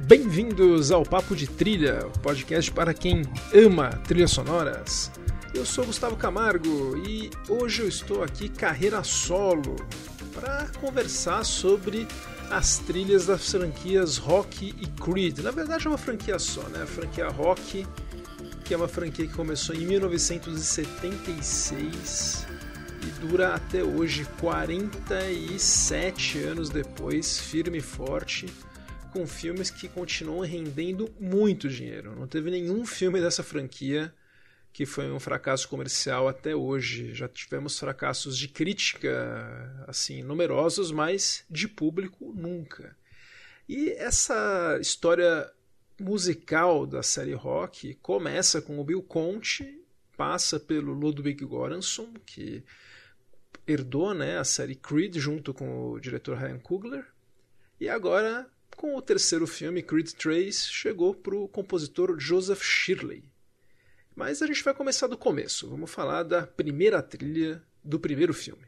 Bem-vindos ao Papo de Trilha, podcast para quem ama trilhas sonoras. Eu sou Gustavo Camargo e hoje eu estou aqui carreira solo para conversar sobre as trilhas das franquias Rock e Creed. Na verdade é uma franquia só, né? A franquia Rock, que é uma franquia que começou em 1976 e dura até hoje, 47 anos depois, firme e forte, com filmes que continuam rendendo muito dinheiro. Não teve nenhum filme dessa franquia que foi um fracasso comercial até hoje. Já tivemos fracassos de crítica, assim, numerosos, mas de público nunca. E essa história musical da série Rock começa com o Bill Conte, passa pelo Ludwig Göransson, que herdou né, a série Creed junto com o diretor Ryan Coogler, e agora, com o terceiro filme, Creed 3, chegou para o compositor Joseph Shirley. Mas a gente vai começar do começo. Vamos falar da primeira trilha do primeiro filme.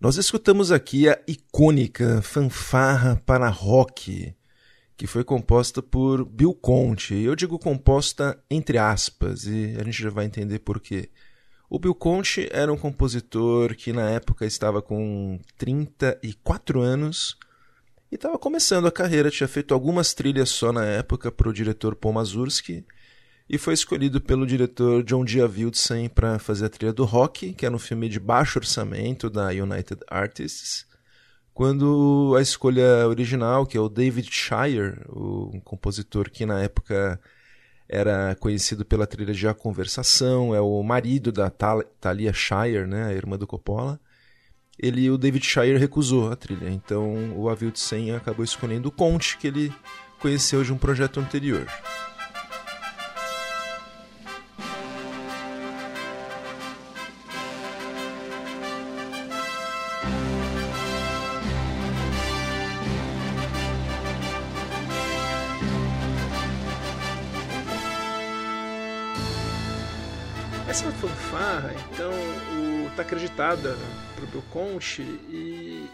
Nós escutamos aqui a icônica fanfarra para rock, que foi composta por Bill Conte. Eu digo composta entre aspas, e a gente já vai entender por quê. O Bill Conte era um compositor que na época estava com 34 anos e estava começando a carreira, tinha feito algumas trilhas só na época para o diretor Paul Mazursky e foi escolhido pelo diretor John Dia Wildsen para fazer a trilha do Rock, que era um filme de baixo orçamento da United Artists, quando a escolha original, que é o David Shire, um compositor que na época era conhecido pela trilha de A Conversação, é o marido da Tal Talia Shire, né, a irmã do Coppola. Ele, o David Shire recusou a trilha, então o Avildt Sen acabou escolhendo o Conte, que ele conheceu de um projeto anterior. Então, está acreditada para o Bill Conte e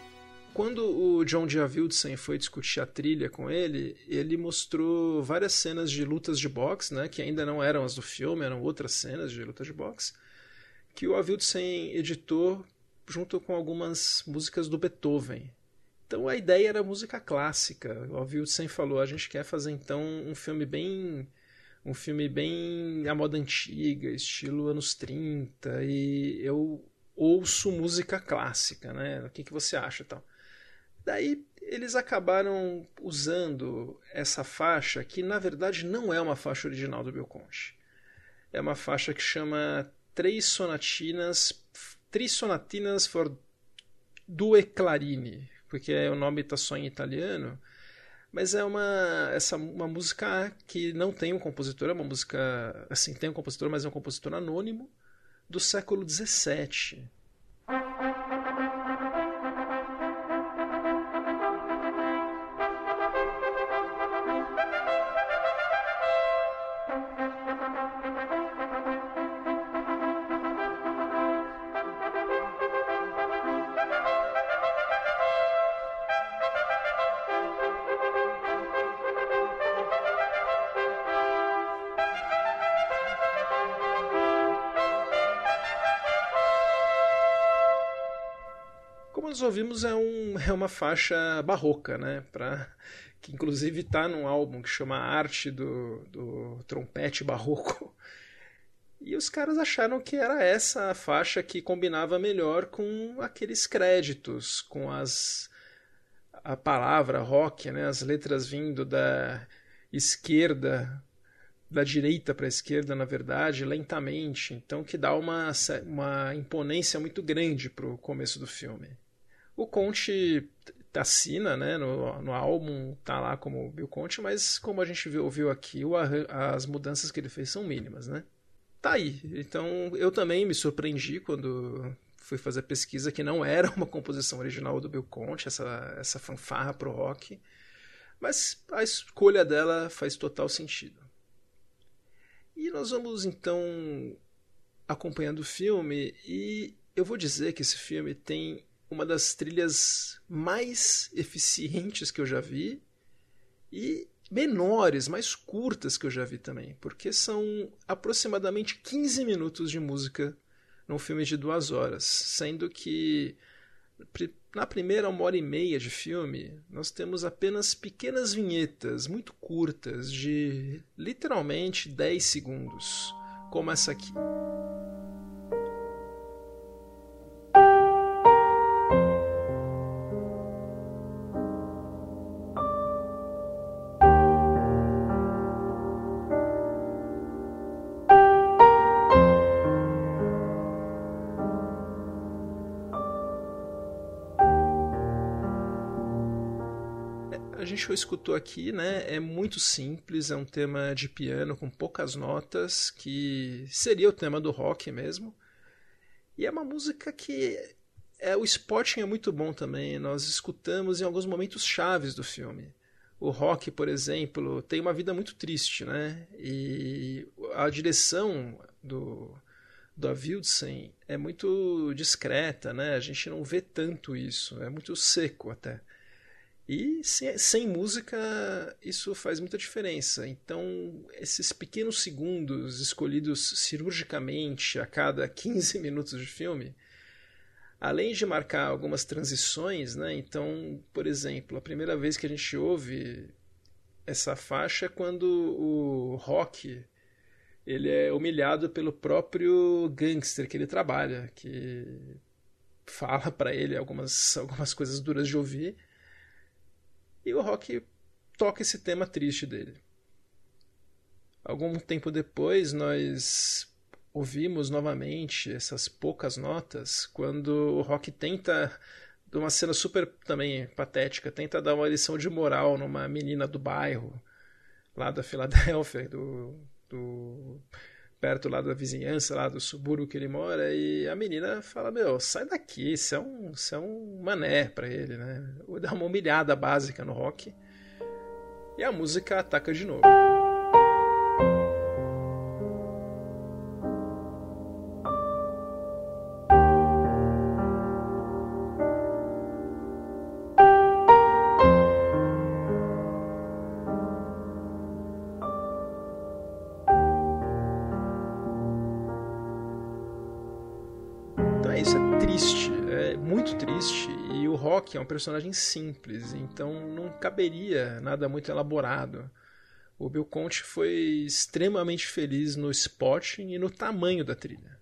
quando o John Diavildsen foi discutir a trilha com ele, ele mostrou várias cenas de lutas de boxe, né, que ainda não eram as do filme, eram outras cenas de lutas de boxe, que o Avildsen editou junto com algumas músicas do Beethoven. Então a ideia era música clássica. O Avildsen falou: a gente quer fazer então um filme bem um filme bem à moda antiga, estilo anos 30, e eu ouço música clássica, né? O que, que você acha tal? Daí eles acabaram usando essa faixa, que na verdade não é uma faixa original do Belconte. É uma faixa que chama Três Sonatinas, Três Sonatinas for Due Clarine, porque o nome está só em italiano, mas é uma essa uma música que não tem um compositor, é uma música assim tem um compositor, mas é um compositor anônimo do século XVII. Uma faixa barroca, né? Pra, que inclusive está num álbum que chama Arte do, do Trompete Barroco. E os caras acharam que era essa a faixa que combinava melhor com aqueles créditos, com as a palavra rock, né? as letras vindo da esquerda, da direita para a esquerda, na verdade, lentamente. Então, que dá uma, uma imponência muito grande para o começo do filme. O Conte assina, né, no, no álbum tá lá como Bill Conte, mas como a gente viu, ouviu aqui, o, as mudanças que ele fez são mínimas, né? Tá aí. Então eu também me surpreendi quando fui fazer pesquisa que não era uma composição original do Bill Conte, essa, essa fanfarra pro rock. Mas a escolha dela faz total sentido. E nós vamos então acompanhando o filme e eu vou dizer que esse filme tem uma das trilhas mais eficientes que eu já vi e menores, mais curtas que eu já vi também, porque são aproximadamente 15 minutos de música num filme de duas horas, sendo que na primeira uma hora e meia de filme nós temos apenas pequenas vinhetas muito curtas de literalmente 10 segundos, como essa aqui. Gente escutou aqui, né, é muito simples, é um tema de piano com poucas notas, que seria o tema do rock mesmo. E é uma música que é o spotting é muito bom também. Nós escutamos em alguns momentos chaves do filme. O rock, por exemplo, tem uma vida muito triste, né? E a direção do do Avildsen é muito discreta, né? A gente não vê tanto isso, é muito seco até. E sem, sem, música, isso faz muita diferença. Então, esses pequenos segundos escolhidos cirurgicamente a cada 15 minutos de filme, além de marcar algumas transições, né? Então, por exemplo, a primeira vez que a gente ouve essa faixa é quando o Rock ele é humilhado pelo próprio gangster que ele trabalha, que fala para ele algumas, algumas coisas duras de ouvir e o rock toca esse tema triste dele. Algum tempo depois, nós ouvimos novamente essas poucas notas quando o rock tenta, de uma cena super também patética, tenta dar uma lição de moral numa menina do bairro, lá da Filadélfia, do, do perto lá da vizinhança, lá do subúrbio que ele mora, e a menina fala, meu, sai daqui, isso é um, é um mané para ele, né? Dá uma humilhada básica no rock. E a música ataca de novo. Personagem simples, então não caberia nada muito elaborado. O Bill Conte foi extremamente feliz no spotting e no tamanho da trilha.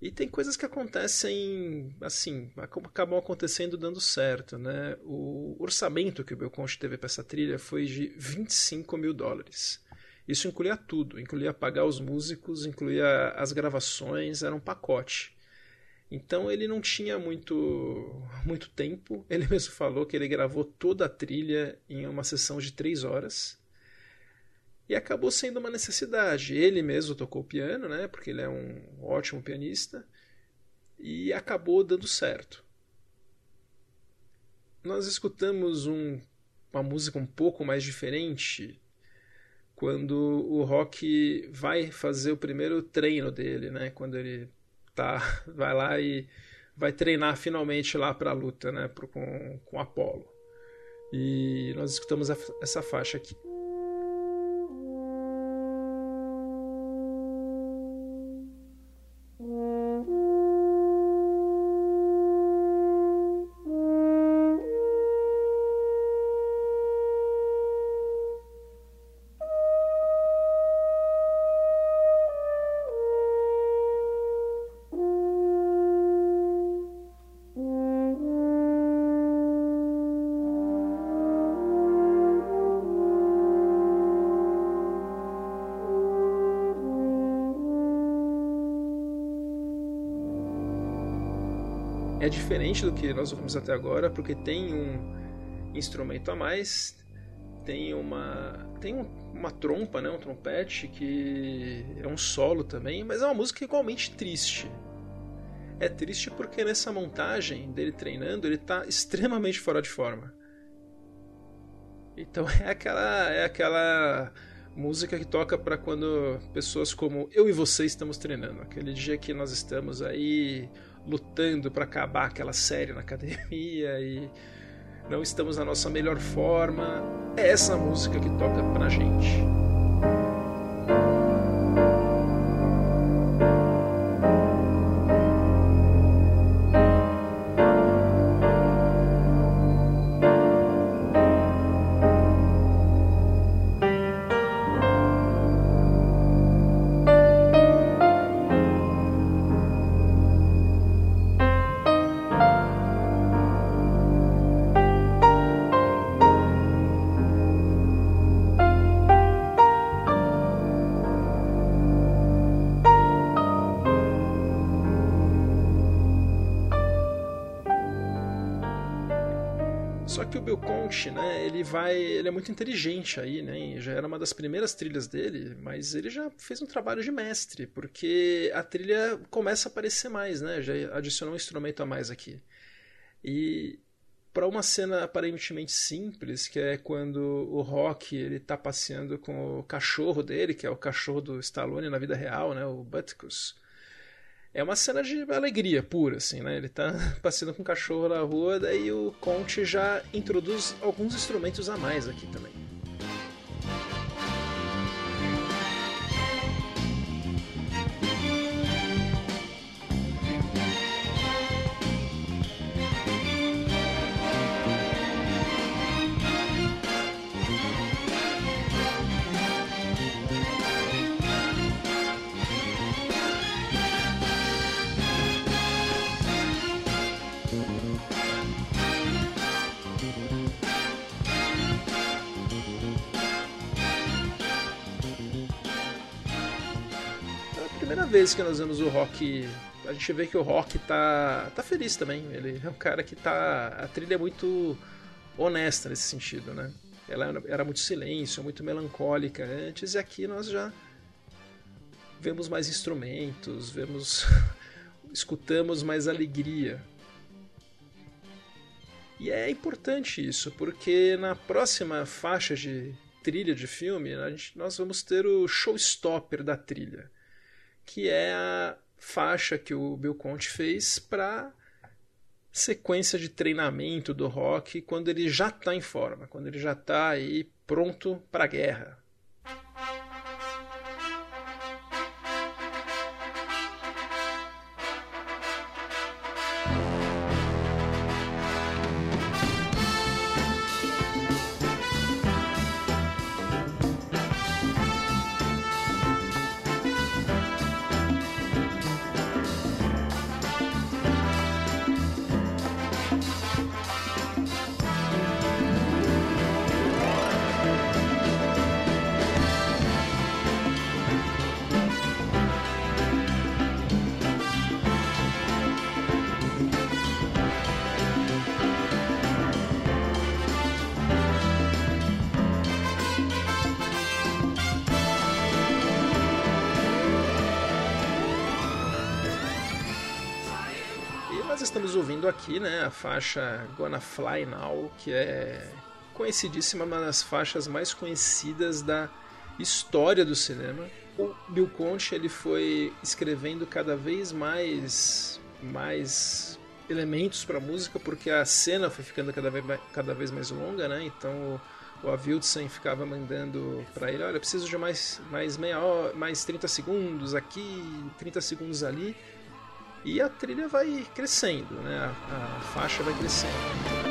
E tem coisas que acontecem, assim, acabam acontecendo dando certo, né? O orçamento que o Bill Conte teve para essa trilha foi de 25 mil dólares. Isso incluía tudo, incluía pagar os músicos, incluía as gravações, era um pacote. Então ele não tinha muito, muito tempo. Ele mesmo falou que ele gravou toda a trilha em uma sessão de três horas. E acabou sendo uma necessidade. Ele mesmo tocou piano, né? Porque ele é um ótimo pianista. E acabou dando certo. Nós escutamos um, uma música um pouco mais diferente quando o Rock vai fazer o primeiro treino dele, né? Quando ele tá, vai lá e vai treinar finalmente lá para a luta, né, pro, com, com Apolo. E nós escutamos a, essa faixa aqui. Diferente do que nós ouvimos até agora, porque tem um instrumento a mais, tem uma tem um, uma trompa, né, um trompete que é um solo também, mas é uma música igualmente triste. É triste porque nessa montagem dele treinando, ele está extremamente fora de forma. Então é aquela é aquela música que toca para quando pessoas como eu e você estamos treinando. Aquele dia que nós estamos aí lutando para acabar aquela série na academia e não estamos na nossa melhor forma. É essa música que toca pra gente. Né? Ele vai, ele é muito inteligente aí, né? Já era uma das primeiras trilhas dele, mas ele já fez um trabalho de mestre, porque a trilha começa a aparecer mais, né? Já adicionou um instrumento a mais aqui. E para uma cena aparentemente simples, que é quando o Rock ele tá passeando com o cachorro dele, que é o cachorro do Stallone na vida real, né? O Butkus é uma cena de alegria pura, assim, né? Ele tá passeando com o cachorro na rua, daí o Conte já introduz alguns instrumentos a mais aqui também. Vez que nós vemos o Rock, a gente vê que o Rock tá, tá feliz também. Ele é um cara que tá. A trilha é muito honesta nesse sentido, né? Ela era muito silêncio, muito melancólica antes, e aqui nós já vemos mais instrumentos, vemos. escutamos mais alegria. E é importante isso, porque na próxima faixa de trilha de filme, gente, nós vamos ter o showstopper da trilha que é a faixa que o Bill Conte fez para sequência de treinamento do Rock quando ele já está em forma, quando ele já está aí pronto para a guerra. Né, a faixa Gonna Fly Now, que é conhecidíssima, uma das faixas mais conhecidas da história do cinema. O Bill Conte ele foi escrevendo cada vez mais mais elementos para a música porque a cena foi ficando cada vez, cada vez mais longa, né? Então o, o Avildsen ficava mandando para ele, olha, preciso de mais mais meia hora, mais 30 segundos aqui, 30 segundos ali. E a trilha vai crescendo, né? a, a faixa vai crescendo.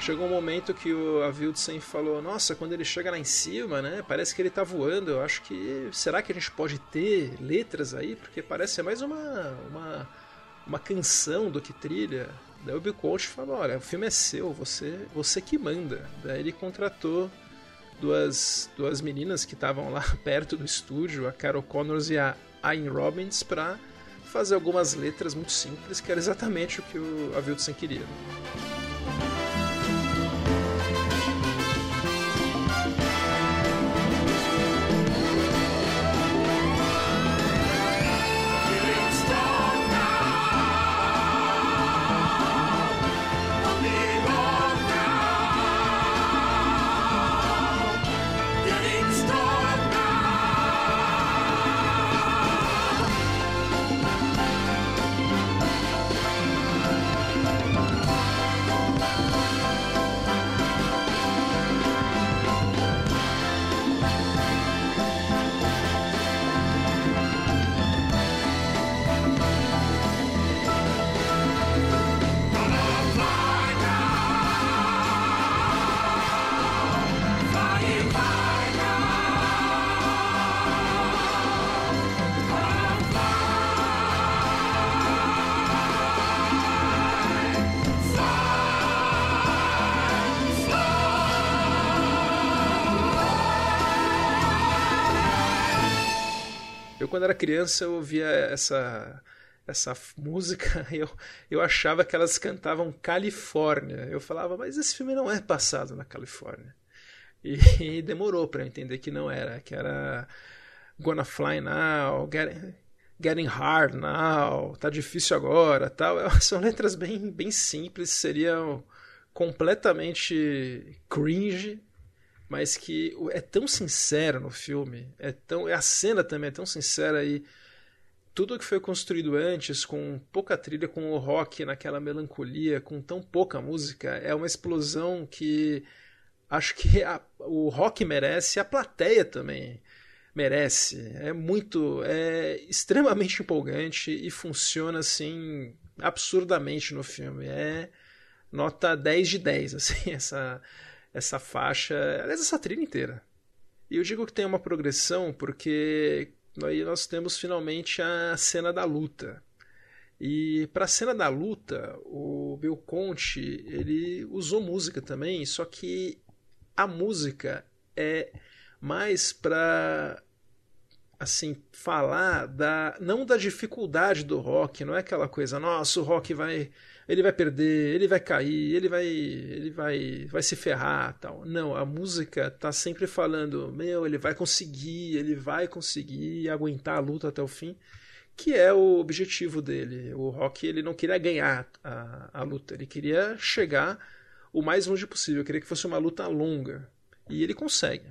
Chegou um momento que o Avildsen falou: Nossa, quando ele chega lá em cima, né? Parece que ele tá voando. Eu acho que. Será que a gente pode ter letras aí? Porque parece mais uma, uma, uma canção do que trilha. Daí o Bill Coach falou: Olha, o filme é seu, você, você que manda. Daí ele contratou duas, duas meninas que estavam lá perto do estúdio, a Carol Connors e a Ayn Robbins, para fazer algumas letras muito simples, que era exatamente o que o Avildsen queria. Quando era criança, eu ouvia essa essa música, eu, eu achava que elas cantavam Califórnia. Eu falava, mas esse filme não é passado na Califórnia. E, e demorou para entender que não era, que era Gonna Fly Now, Getting, getting Hard Now, Tá Difícil Agora, tal. São letras bem, bem simples, seriam completamente cringe, mas que é tão sincero no filme, é tão, a cena também é tão sincera e tudo que foi construído antes com pouca trilha, com o rock naquela melancolia, com tão pouca música, é uma explosão que acho que a, o rock merece, a plateia também merece. É muito, é extremamente empolgante e funciona assim absurdamente no filme. É nota 10 de 10, assim, essa essa faixa, aliás, essa trilha inteira. E eu digo que tem uma progressão porque aí nós temos finalmente a cena da luta. E para a cena da luta, o Bill Conte ele usou música também, só que a música é mais para assim falar da não da dificuldade do rock, não é aquela coisa, nossa, o rock vai ele vai perder, ele vai cair, ele vai, ele vai, vai se ferrar, tal. Não, a música tá sempre falando, meu, ele vai conseguir, ele vai conseguir aguentar a luta até o fim, que é o objetivo dele. O Rock ele não queria ganhar a, a luta, ele queria chegar o mais longe possível, queria que fosse uma luta longa e ele consegue.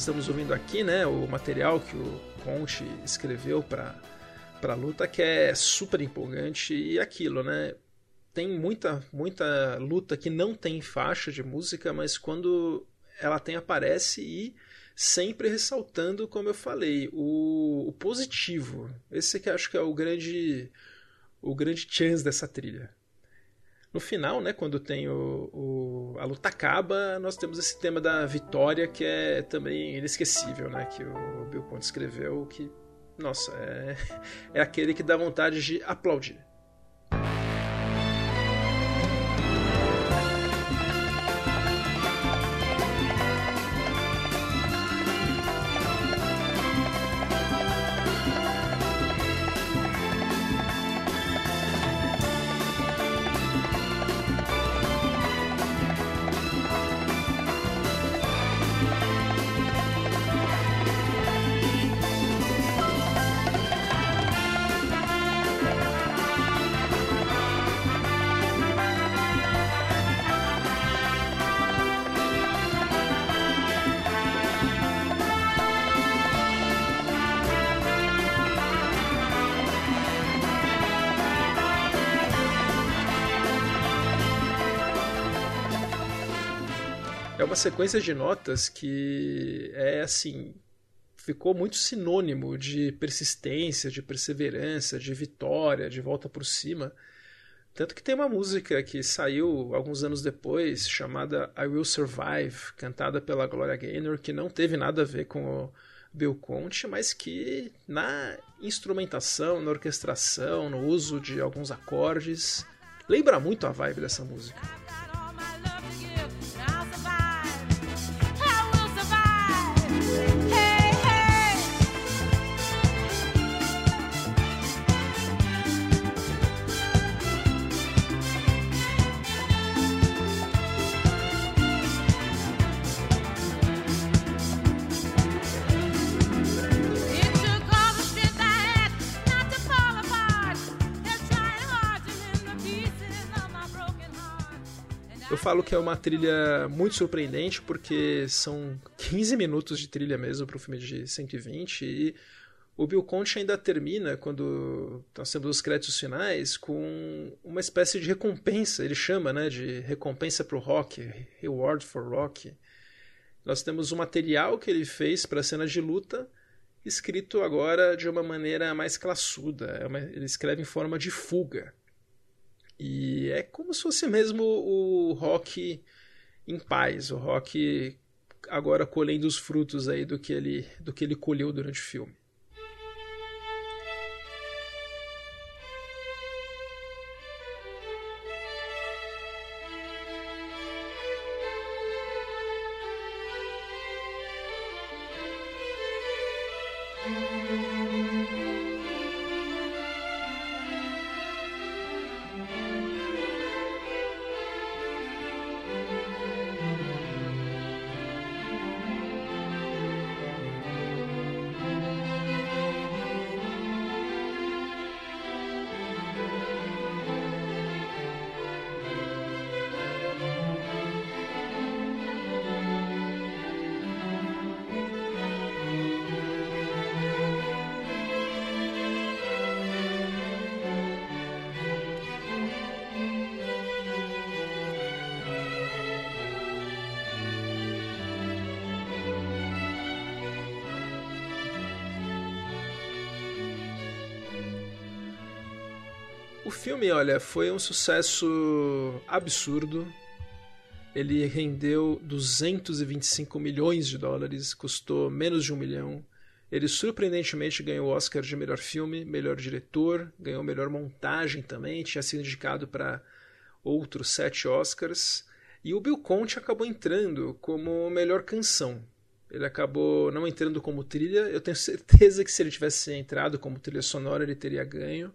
Estamos ouvindo aqui, né, o material que o Conte escreveu para para luta que é super empolgante e aquilo, né? Tem muita muita luta que não tem faixa de música, mas quando ela tem aparece e sempre ressaltando, como eu falei, o, o positivo. Esse que acho que é o grande o grande chance dessa trilha. No final, né, quando tem o, o, a luta acaba, nós temos esse tema da vitória que é também inesquecível, né, que o Bill Conte escreveu, que, nossa, é, é aquele que dá vontade de aplaudir. Sequência de notas que é assim ficou muito sinônimo de persistência, de perseverança, de vitória, de volta por cima. Tanto que tem uma música que saiu alguns anos depois, chamada I Will Survive, cantada pela Gloria Gaynor, que não teve nada a ver com o Bill Conte, mas que na instrumentação, na orquestração, no uso de alguns acordes, lembra muito a vibe dessa música. Falo que é uma trilha muito surpreendente porque são 15 minutos de trilha mesmo para um filme de 120 e o Bill Conte ainda termina, quando nós temos os créditos finais, com uma espécie de recompensa, ele chama né, de recompensa para o rock, reward for rock. Nós temos o material que ele fez para a cena de luta, escrito agora de uma maneira mais classuda. É ele escreve em forma de fuga. E é como se fosse mesmo o rock em paz, o rock agora colhendo os frutos aí do que ele, do que ele colheu durante o filme. Filme, olha, foi um sucesso absurdo. Ele rendeu 225 milhões de dólares, custou menos de um milhão. Ele surpreendentemente ganhou o Oscar de melhor filme, melhor diretor, ganhou melhor montagem também, tinha sido indicado para outros sete Oscars. E o Bill Conte acabou entrando como melhor canção. Ele acabou não entrando como trilha. Eu tenho certeza que se ele tivesse entrado como trilha sonora, ele teria ganho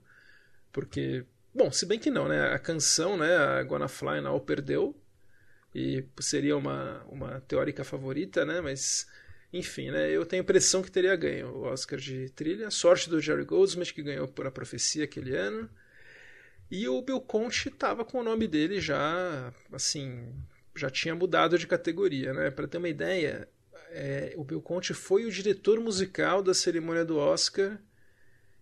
porque bom, se bem que não, né? A canção, né, a Gonna Fly Now perdeu e seria uma uma teórica favorita, né? Mas enfim, né? Eu tenho a impressão que teria ganho o Oscar de trilha. Sorte do Jerry Goldsmith que ganhou por A Profecia aquele ano. E o Bill Conte estava com o nome dele já, assim, já tinha mudado de categoria, né? Para ter uma ideia, é, o Bill Conte foi o diretor musical da cerimônia do Oscar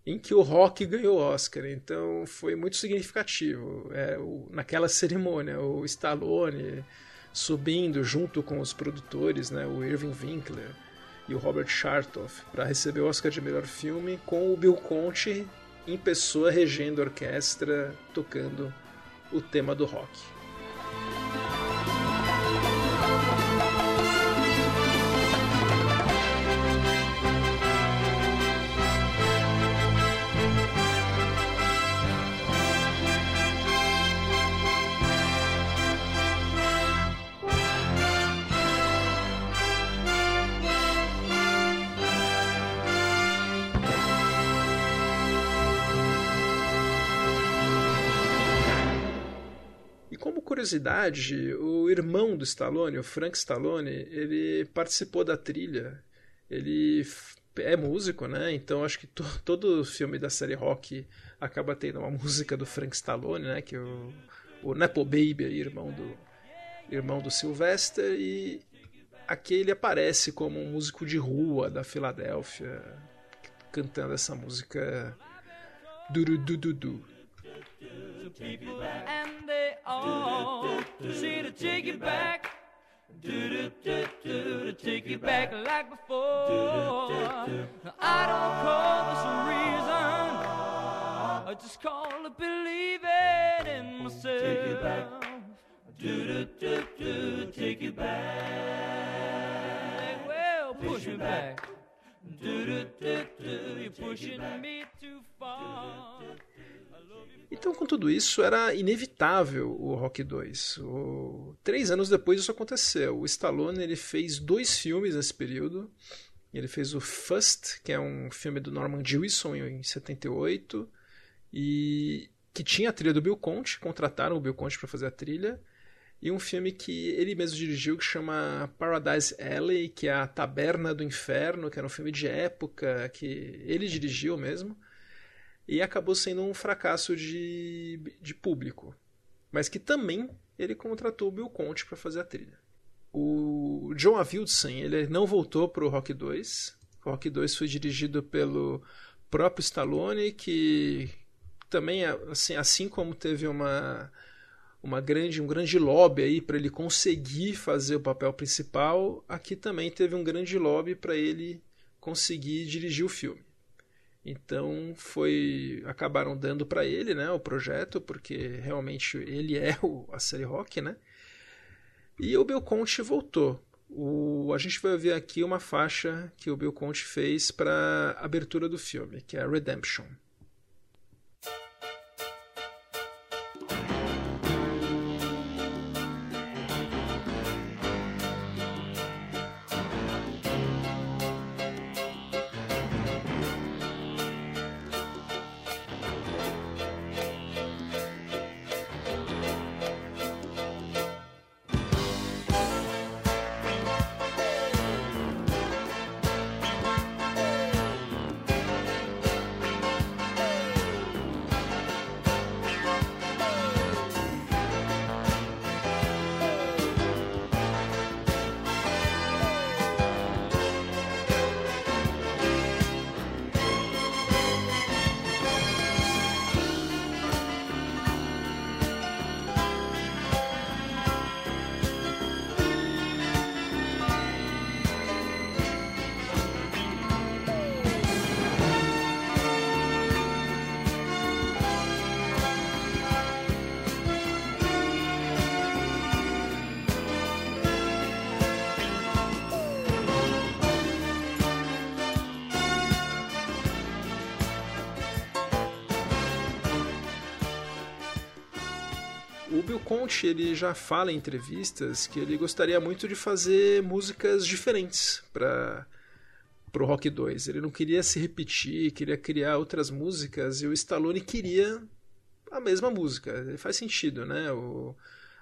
em que o rock ganhou o Oscar. Então foi muito significativo. É, o, naquela cerimônia, o Stallone subindo junto com os produtores, né, o Irving Winkler, e o Robert Chartoff para receber o Oscar de melhor filme com o Bill Conte em pessoa regendo a orquestra tocando o tema do rock. Curiosidade, o irmão do Stallone, o Frank Stallone, ele participou da trilha. Ele é músico, né? Então acho que to todo filme da série Rock acaba tendo uma música do Frank Stallone, né? Que o, o Nepo Baby, irmão do irmão do Sylvester e aqui ele aparece como um músico de rua da Filadélfia cantando essa música Duru du du. And they all see to take it back. Do do do do to take it back like before. I don't call this a reason. I just call it believing in myself. Take it back. Do do do do take it back. Well, push me back. Do do do do, you're pushing me too far. Então, com tudo isso, era inevitável o Rock 2. O... Três anos depois isso aconteceu. O Stallone ele fez dois filmes nesse período. Ele fez o First, que é um filme do Norman Jewison em 78, e que tinha a trilha do Bill Conte, contrataram o Bill Conte para fazer a trilha, e um filme que ele mesmo dirigiu que chama Paradise Alley, que é a Taberna do Inferno, que era um filme de época que ele dirigiu mesmo e acabou sendo um fracasso de, de público, mas que também ele contratou Bill Conte para fazer a trilha. O John Avildsen ele não voltou para o Rock 2. O Rock 2 foi dirigido pelo próprio Stallone, que também assim, assim como teve uma uma grande um grande lobby aí para ele conseguir fazer o papel principal, aqui também teve um grande lobby para ele conseguir dirigir o filme. Então foi acabaram dando para ele, né, o projeto, porque realmente ele é o, a série Rock, né? E o Bill Conte voltou. O, a gente vai ver aqui uma faixa que o Bill Conte fez para abertura do filme, que é Redemption. Conte ele já fala em entrevistas que ele gostaria muito de fazer músicas diferentes para o Rock 2. Ele não queria se repetir, queria criar outras músicas e o Stallone queria a mesma música. Faz sentido, né? O,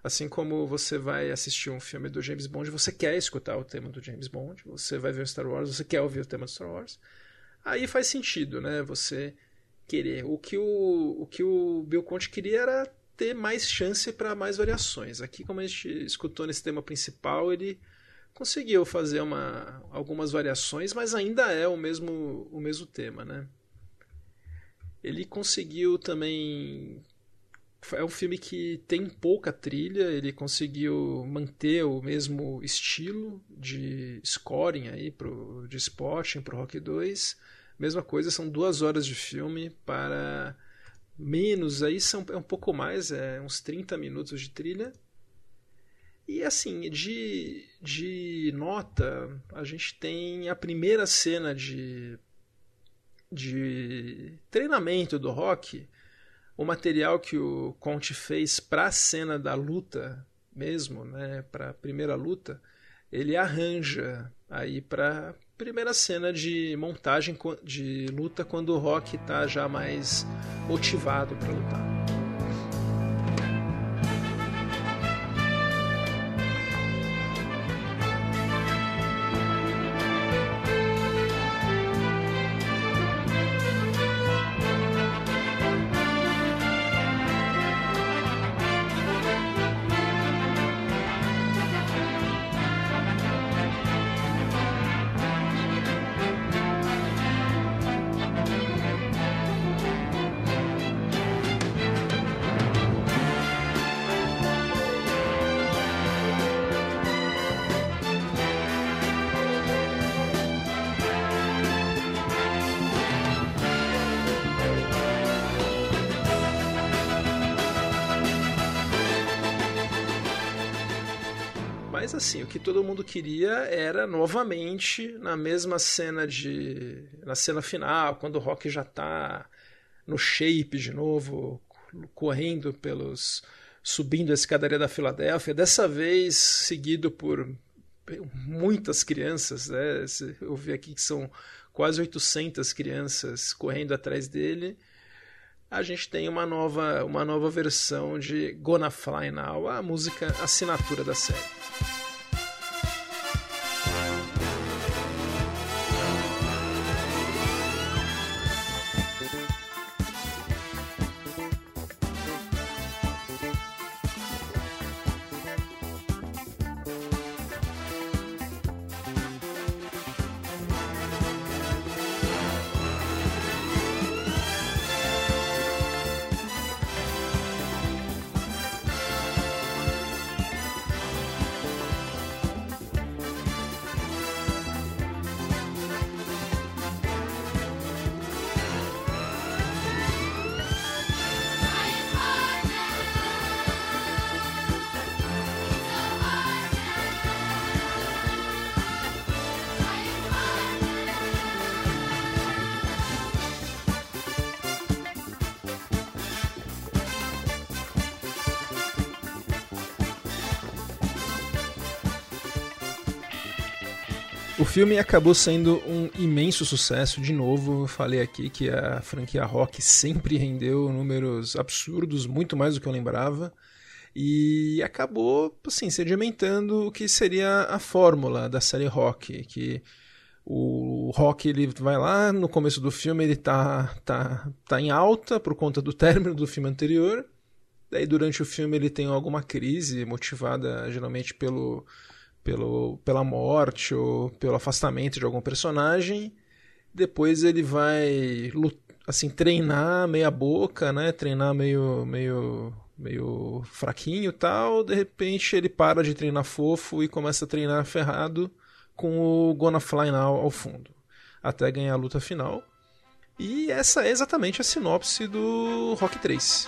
assim como você vai assistir um filme do James Bond, você quer escutar o tema do James Bond, você vai ver o Star Wars, você quer ouvir o tema do Star Wars. Aí faz sentido, né? Você querer. O que o, o que o Bill Conte queria era ter mais chance para mais variações. Aqui, como a gente escutou nesse tema principal, ele conseguiu fazer uma, algumas variações, mas ainda é o mesmo, o mesmo tema, né? Ele conseguiu também é um filme que tem pouca trilha, ele conseguiu manter o mesmo estilo de scoring aí pro, de Spotting pro Rock 2. Mesma coisa, são duas horas de filme para menos, aí são é um pouco mais, é uns 30 minutos de trilha. E assim, de, de nota, a gente tem a primeira cena de, de treinamento do rock o material que o Conte fez para a cena da luta mesmo, né, para a primeira luta, ele arranja aí para primeira cena de montagem de luta quando o Rock está já mais motivado para lutar. Queria era novamente na mesma cena de na cena final, quando o Rock já está no shape de novo, correndo pelos subindo a escadaria da Filadélfia, dessa vez seguido por muitas crianças, né? Eu vi aqui que são quase 800 crianças correndo atrás dele. A gente tem uma nova, uma nova versão de Gonna Fly Now, a música assinatura da série. O filme acabou sendo um imenso sucesso. De novo, eu falei aqui que a franquia Rock sempre rendeu números absurdos, muito mais do que eu lembrava. E acabou, assim, sedimentando o que seria a fórmula da série Rock, que o Rock ele vai lá no começo do filme ele tá tá tá em alta por conta do término do filme anterior. Daí durante o filme ele tem alguma crise motivada geralmente pelo pelo, pela morte ou pelo afastamento de algum personagem. Depois ele vai assim treinar meia boca, né? Treinar meio meio meio fraquinho, tal. De repente ele para de treinar fofo e começa a treinar ferrado com o Gonna Fly Now ao fundo, até ganhar a luta final. E essa é exatamente a sinopse do Rock 3.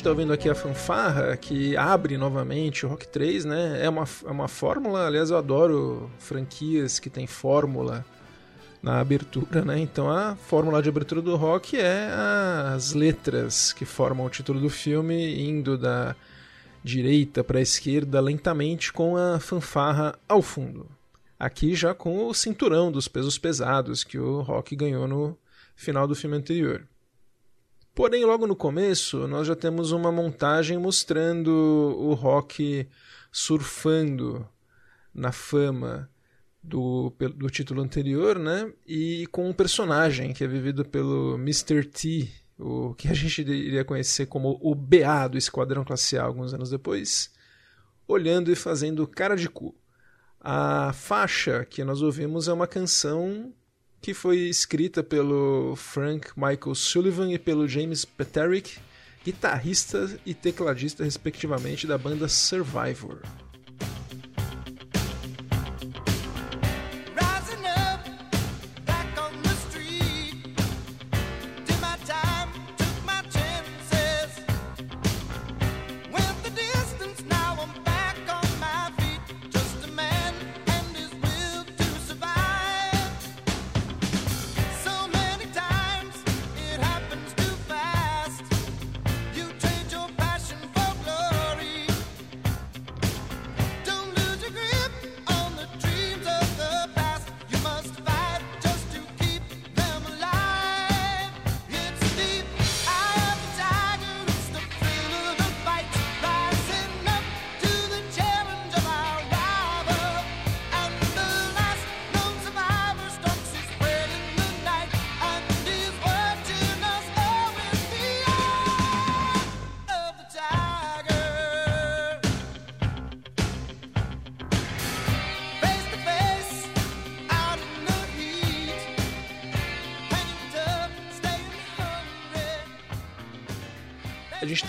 Está ouvindo aqui a fanfarra que abre novamente o Rock 3, né? É uma, é uma fórmula, aliás, eu adoro franquias que tem fórmula na abertura, né? Então a fórmula de abertura do rock é as letras que formam o título do filme indo da direita para a esquerda lentamente com a fanfarra ao fundo. Aqui já com o cinturão dos pesos pesados que o rock ganhou no final do filme anterior. Porém, logo no começo, nós já temos uma montagem mostrando o rock surfando na fama do, do título anterior, né? E com um personagem que é vivido pelo Mr. T, o que a gente iria conhecer como o BA do Esquadrão Classe A alguns anos depois, olhando e fazendo cara de cu. A faixa que nós ouvimos é uma canção que foi escrita pelo Frank Michael Sullivan e pelo James Peterick, guitarrista e tecladista respectivamente da banda Survivor.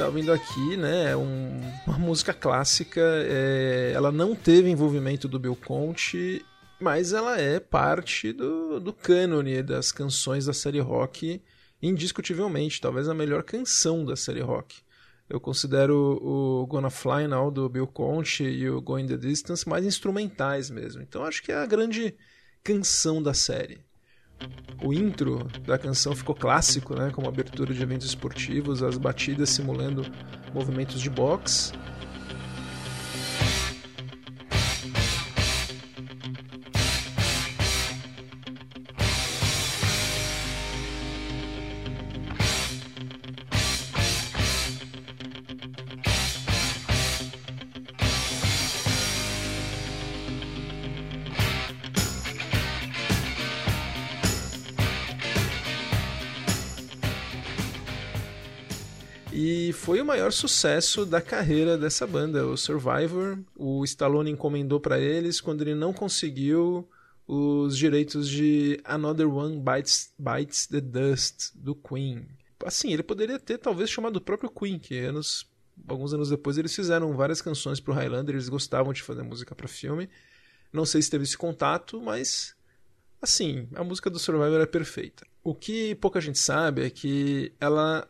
Está ouvindo aqui, né, é um, uma música clássica. É, ela não teve envolvimento do Bill Conte, mas ela é parte do, do cânone das canções da série rock, indiscutivelmente. Talvez a melhor canção da série rock. Eu considero o Gonna Fly Now do Bill Conte e o Going the Distance mais instrumentais mesmo. Então acho que é a grande canção da série. O intro da canção ficou clássico, né, como abertura de eventos esportivos, as batidas simulando movimentos de boxe. Maior sucesso da carreira dessa banda, o Survivor. O Stallone encomendou para eles quando ele não conseguiu os direitos de Another One Bites, Bites the Dust do Queen. Assim, ele poderia ter talvez chamado o próprio Queen, que anos, alguns anos depois eles fizeram várias canções para o Highlander, eles gostavam de fazer música para filme. Não sei se teve esse contato, mas assim, a música do Survivor é perfeita. O que pouca gente sabe é que ela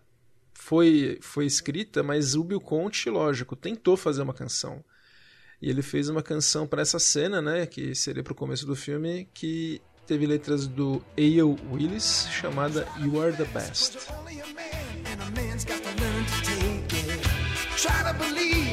foi, foi escrita, mas o Bill Conte, lógico, tentou fazer uma canção. E ele fez uma canção para essa cena, né, que seria para o começo do filme, que teve letras do A.O. Willis, chamada You Are the Best. Try to believe,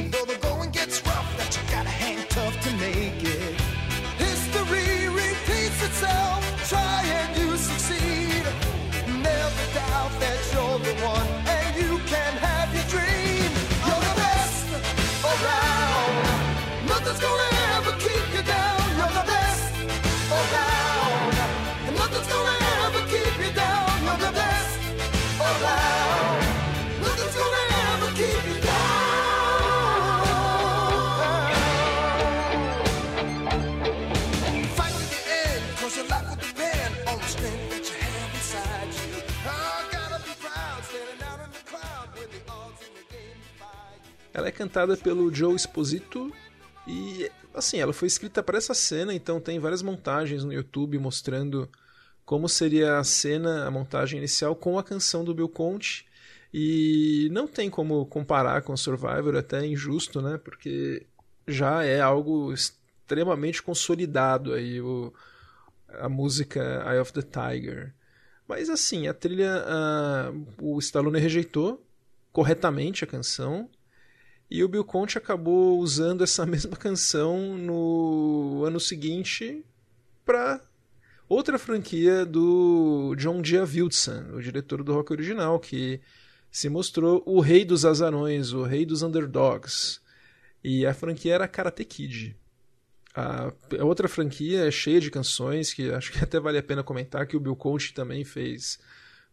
cantada pelo Joe Esposito e assim, ela foi escrita para essa cena, então tem várias montagens no YouTube mostrando como seria a cena, a montagem inicial com a canção do Bill Conte. E não tem como comparar com Survivor, até é injusto, né? Porque já é algo extremamente consolidado aí o, a música Eye of the Tiger. Mas assim, a trilha. Uh, o Stallone rejeitou corretamente a canção. E o Bill Conte acabou usando essa mesma canção no ano seguinte para outra franquia do John Giavildsen, o diretor do rock original, que se mostrou o rei dos azarões, o rei dos underdogs. E a franquia era Karate Kid. A outra franquia é cheia de canções que acho que até vale a pena comentar que o Bill Conte também fez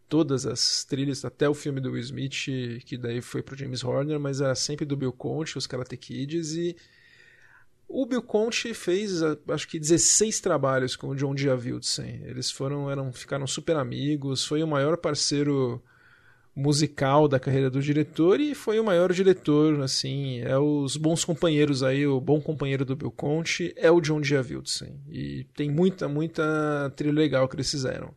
todas as trilhas até o filme do Will Smith, que daí foi pro James Horner, mas era sempre do Bill Conte, os Karate Kids e o Bill Conte fez acho que 16 trabalhos com o John Giavildsen. Eles foram eram ficaram super amigos, foi o maior parceiro musical da carreira do diretor e foi o maior diretor, assim, é os bons companheiros aí, o bom companheiro do Bill Conte é o John Giavildsen. E tem muita, muita trilha legal que eles fizeram.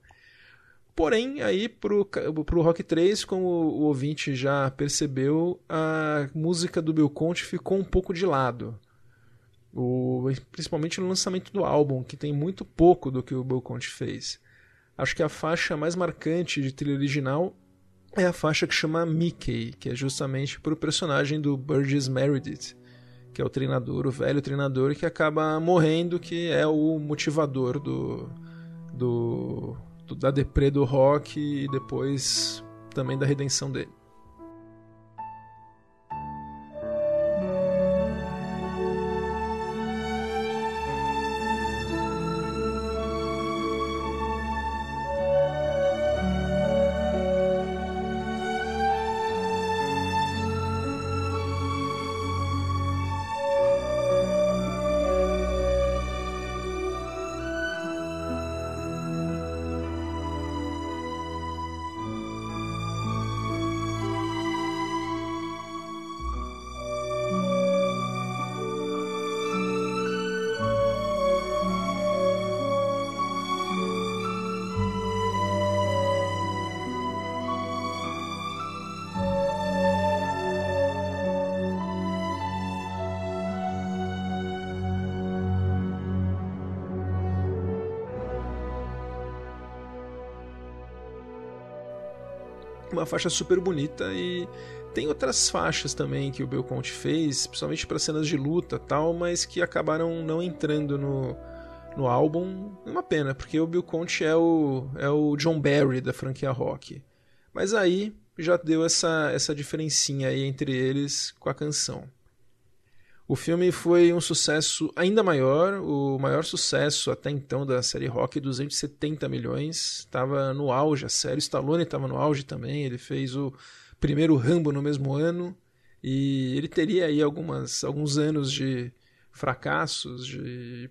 Porém, aí pro, pro Rock 3, como o ouvinte já percebeu, a música do Bill Conte ficou um pouco de lado. O, principalmente no lançamento do álbum, que tem muito pouco do que o Bill Conte fez. Acho que a faixa mais marcante de trilha original é a faixa que chama Mickey, que é justamente para o personagem do Burgess Meredith, que é o treinador, o velho treinador que acaba morrendo, que é o motivador do, do, do da deprê do rock e depois também da redenção dele. Uma faixa super bonita e tem outras faixas também que o Bill Conte fez, principalmente para cenas de luta tal, mas que acabaram não entrando no, no álbum. Uma pena, porque o Bill Conte é o, é o John Barry da franquia rock. Mas aí já deu essa, essa diferencinha aí entre eles com a canção. O filme foi um sucesso ainda maior, o maior sucesso até então da série Rock, 270 milhões. Estava no auge, a série Stallone estava no auge também. Ele fez o primeiro Rambo no mesmo ano e ele teria aí algumas, alguns anos de fracassos, de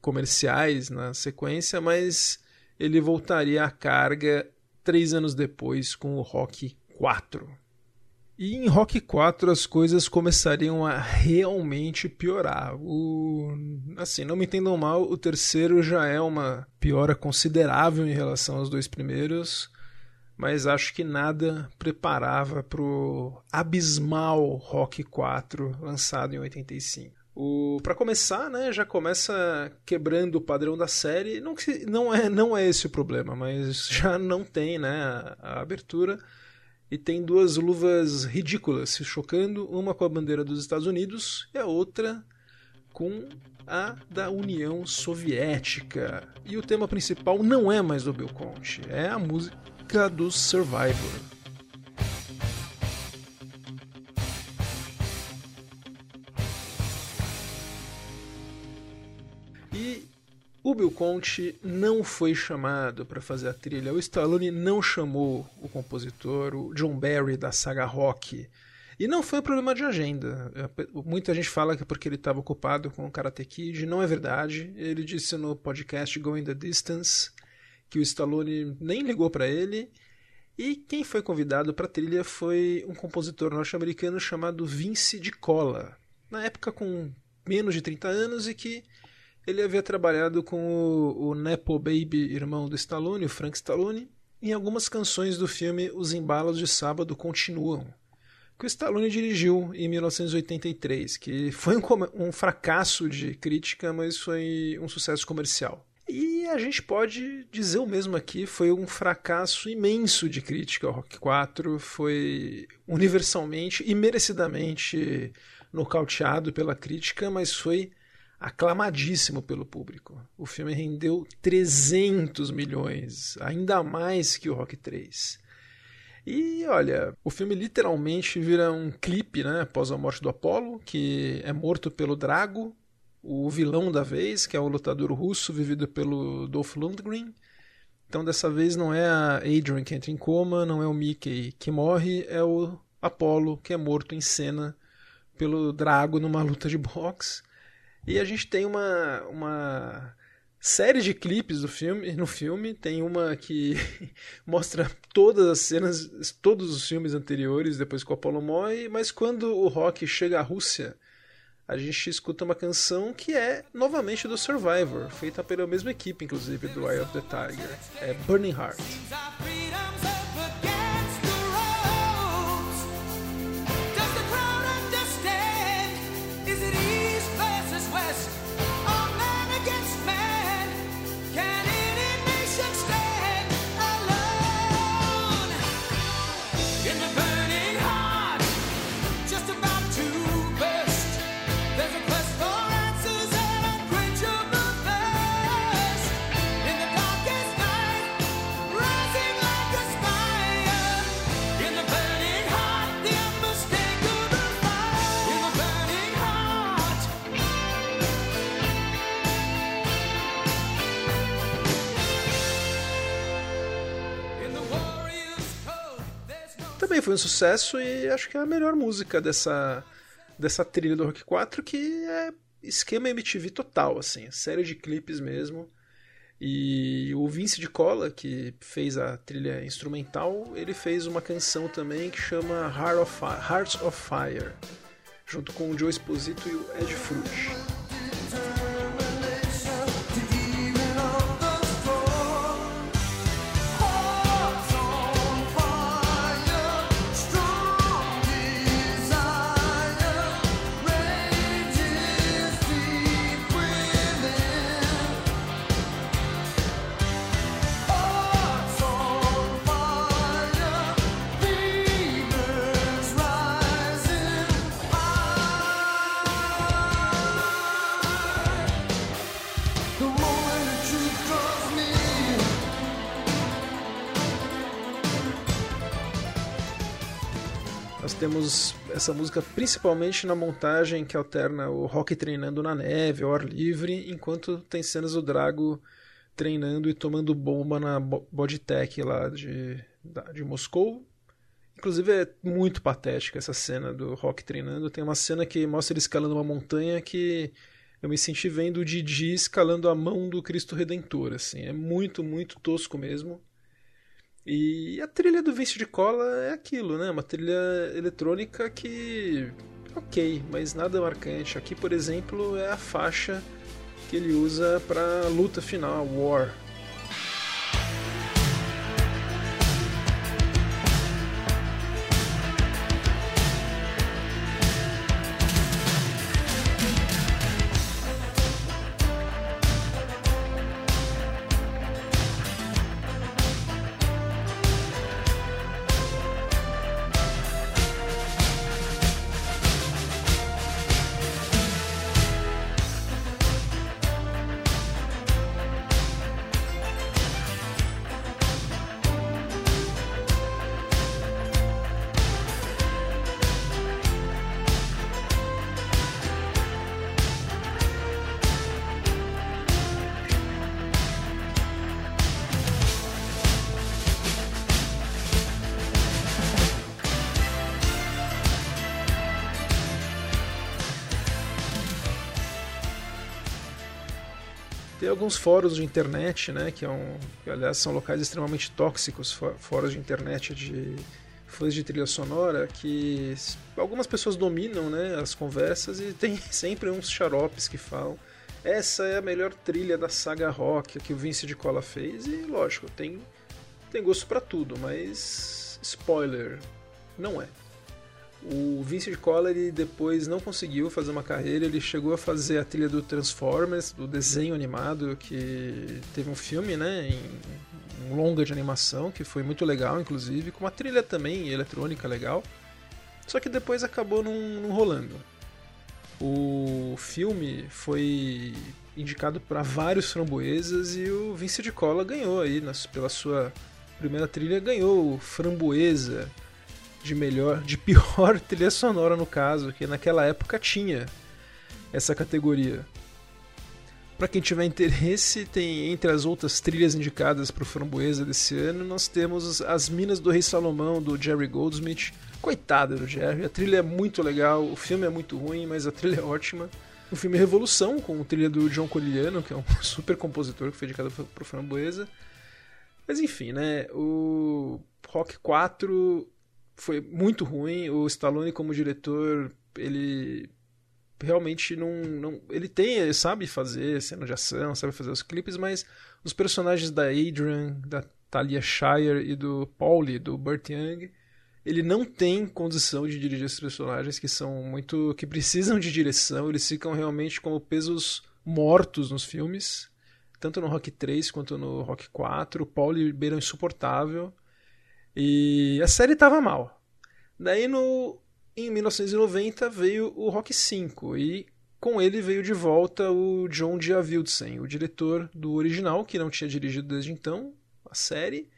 comerciais na sequência, mas ele voltaria à carga três anos depois com o Rock 4. E em Rock 4 as coisas começariam a realmente piorar. O, assim, não me entendam mal, o terceiro já é uma piora considerável em relação aos dois primeiros, mas acho que nada preparava para o abismal Rock 4 lançado em 85. O, para começar, né, já começa quebrando o padrão da série. Não, não, é, não é esse o problema, mas já não tem né, a, a abertura e tem duas luvas ridículas se chocando, uma com a bandeira dos Estados Unidos e a outra com a da União Soviética. E o tema principal não é mais do Bill Conte, é a música do Survivor. Conte não foi chamado para fazer a trilha. O Stallone não chamou o compositor, o John Barry da saga Rock. E não foi um problema de agenda. Muita gente fala que é porque ele estava ocupado com o Karate Kid. Não é verdade. Ele disse no podcast Going the Distance que o Stallone nem ligou para ele. E quem foi convidado para a trilha foi um compositor norte-americano chamado Vince de Cola. Na época com menos de 30 anos e que ele havia trabalhado com o, o Nepo Baby, irmão do Stallone, o Frank Stallone, em algumas canções do filme Os Embalos de Sábado Continuam, que o Stallone dirigiu em 1983, que foi um, um fracasso de crítica, mas foi um sucesso comercial. E a gente pode dizer o mesmo aqui, foi um fracasso imenso de crítica ao Rock 4, foi universalmente e merecidamente nocauteado pela crítica, mas foi aclamadíssimo pelo público. O filme rendeu 300 milhões, ainda mais que o Rock 3. E olha, o filme literalmente vira um clipe, né, após a morte do Apollo, que é morto pelo Drago, o vilão da vez, que é o lutador russo vivido pelo Dolph Lundgren. Então dessa vez não é a Adrian que entra em coma, não é o Mickey que morre, é o Apollo que é morto em cena pelo Drago numa luta de boxe. E a gente tem uma, uma série de clipes do filme, no filme. Tem uma que mostra todas as cenas, todos os filmes anteriores, depois que o Apollo morre, mas quando o Rock chega à Rússia, a gente escuta uma canção que é novamente do Survivor, feita pela mesma equipe, inclusive, do Eye of the Tiger. É Burning Heart. Também foi um sucesso e acho que é a melhor música dessa, dessa trilha do Rock 4, que é esquema MTV total, assim, série de clipes mesmo. E o Vince de Cola, que fez a trilha instrumental, ele fez uma canção também que chama Heart of Hearts of Fire, junto com o Joe Esposito e o Ed Frutti. Temos essa música principalmente na montagem que alterna o rock treinando na neve, ao ar livre, enquanto tem cenas do Drago treinando e tomando bomba na Bodytech lá de, de Moscou. Inclusive é muito patética essa cena do rock treinando. Tem uma cena que mostra ele escalando uma montanha que eu me senti vendo o Didi escalando a mão do Cristo Redentor. Assim. É muito, muito tosco mesmo. E a trilha do Vince de Cola é aquilo, né? Uma trilha eletrônica que. ok, mas nada marcante. Aqui, por exemplo, é a faixa que ele usa para luta final, War. Alguns fóruns de internet, né, que, é um, que aliás são locais extremamente tóxicos, fóruns de internet de fãs de trilha sonora, que algumas pessoas dominam né, as conversas e tem sempre uns xaropes que falam essa é a melhor trilha da saga rock que o Vince de Cola fez e lógico, tem, tem gosto para tudo, mas spoiler, não é. O Vincent Collery depois não conseguiu fazer uma carreira, ele chegou a fazer a trilha do Transformers, do desenho animado, que teve um filme, né, em um longa de animação, que foi muito legal, inclusive, com uma trilha também eletrônica legal. Só que depois acabou não, rolando. O filme foi indicado para vários framboesas e o Vince de Cola ganhou aí pela sua primeira trilha ganhou o framboesa de melhor, de pior trilha sonora no caso, que naquela época tinha essa categoria. Para quem tiver interesse, tem entre as outras trilhas indicadas para o Framboesa desse ano, nós temos As Minas do Rei Salomão do Jerry Goldsmith. Coitada do Jerry, a trilha é muito legal, o filme é muito ruim, mas a trilha é ótima. O filme é Revolução, com a trilha do John Corigliano, que é um super compositor que foi indicado para o Framboesa. Mas enfim, né? O Rock 4 foi muito ruim. O Stallone, como diretor, ele realmente não, não. Ele tem, ele sabe fazer cena de ação, sabe fazer os clipes, mas os personagens da Adrian, da Talia Shire e do Paulie, do Burt Young, ele não tem condição de dirigir esses personagens que são muito. que precisam de direção, eles ficam realmente como pesos mortos nos filmes, tanto no Rock 3 quanto no Rock 4. O Paulie beira insuportável. E a série tava mal. Daí no em 1990 veio o Rock 5 e com ele veio de volta o John Diavildsen, o diretor do original, que não tinha dirigido desde então a série,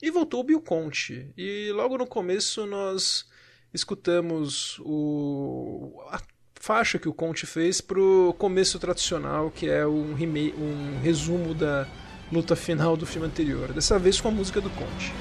e voltou o Bill Conte. E logo no começo nós escutamos o, a faixa que o Conte fez pro começo tradicional, que é um, um resumo da luta final do filme anterior, dessa vez com a música do Conte.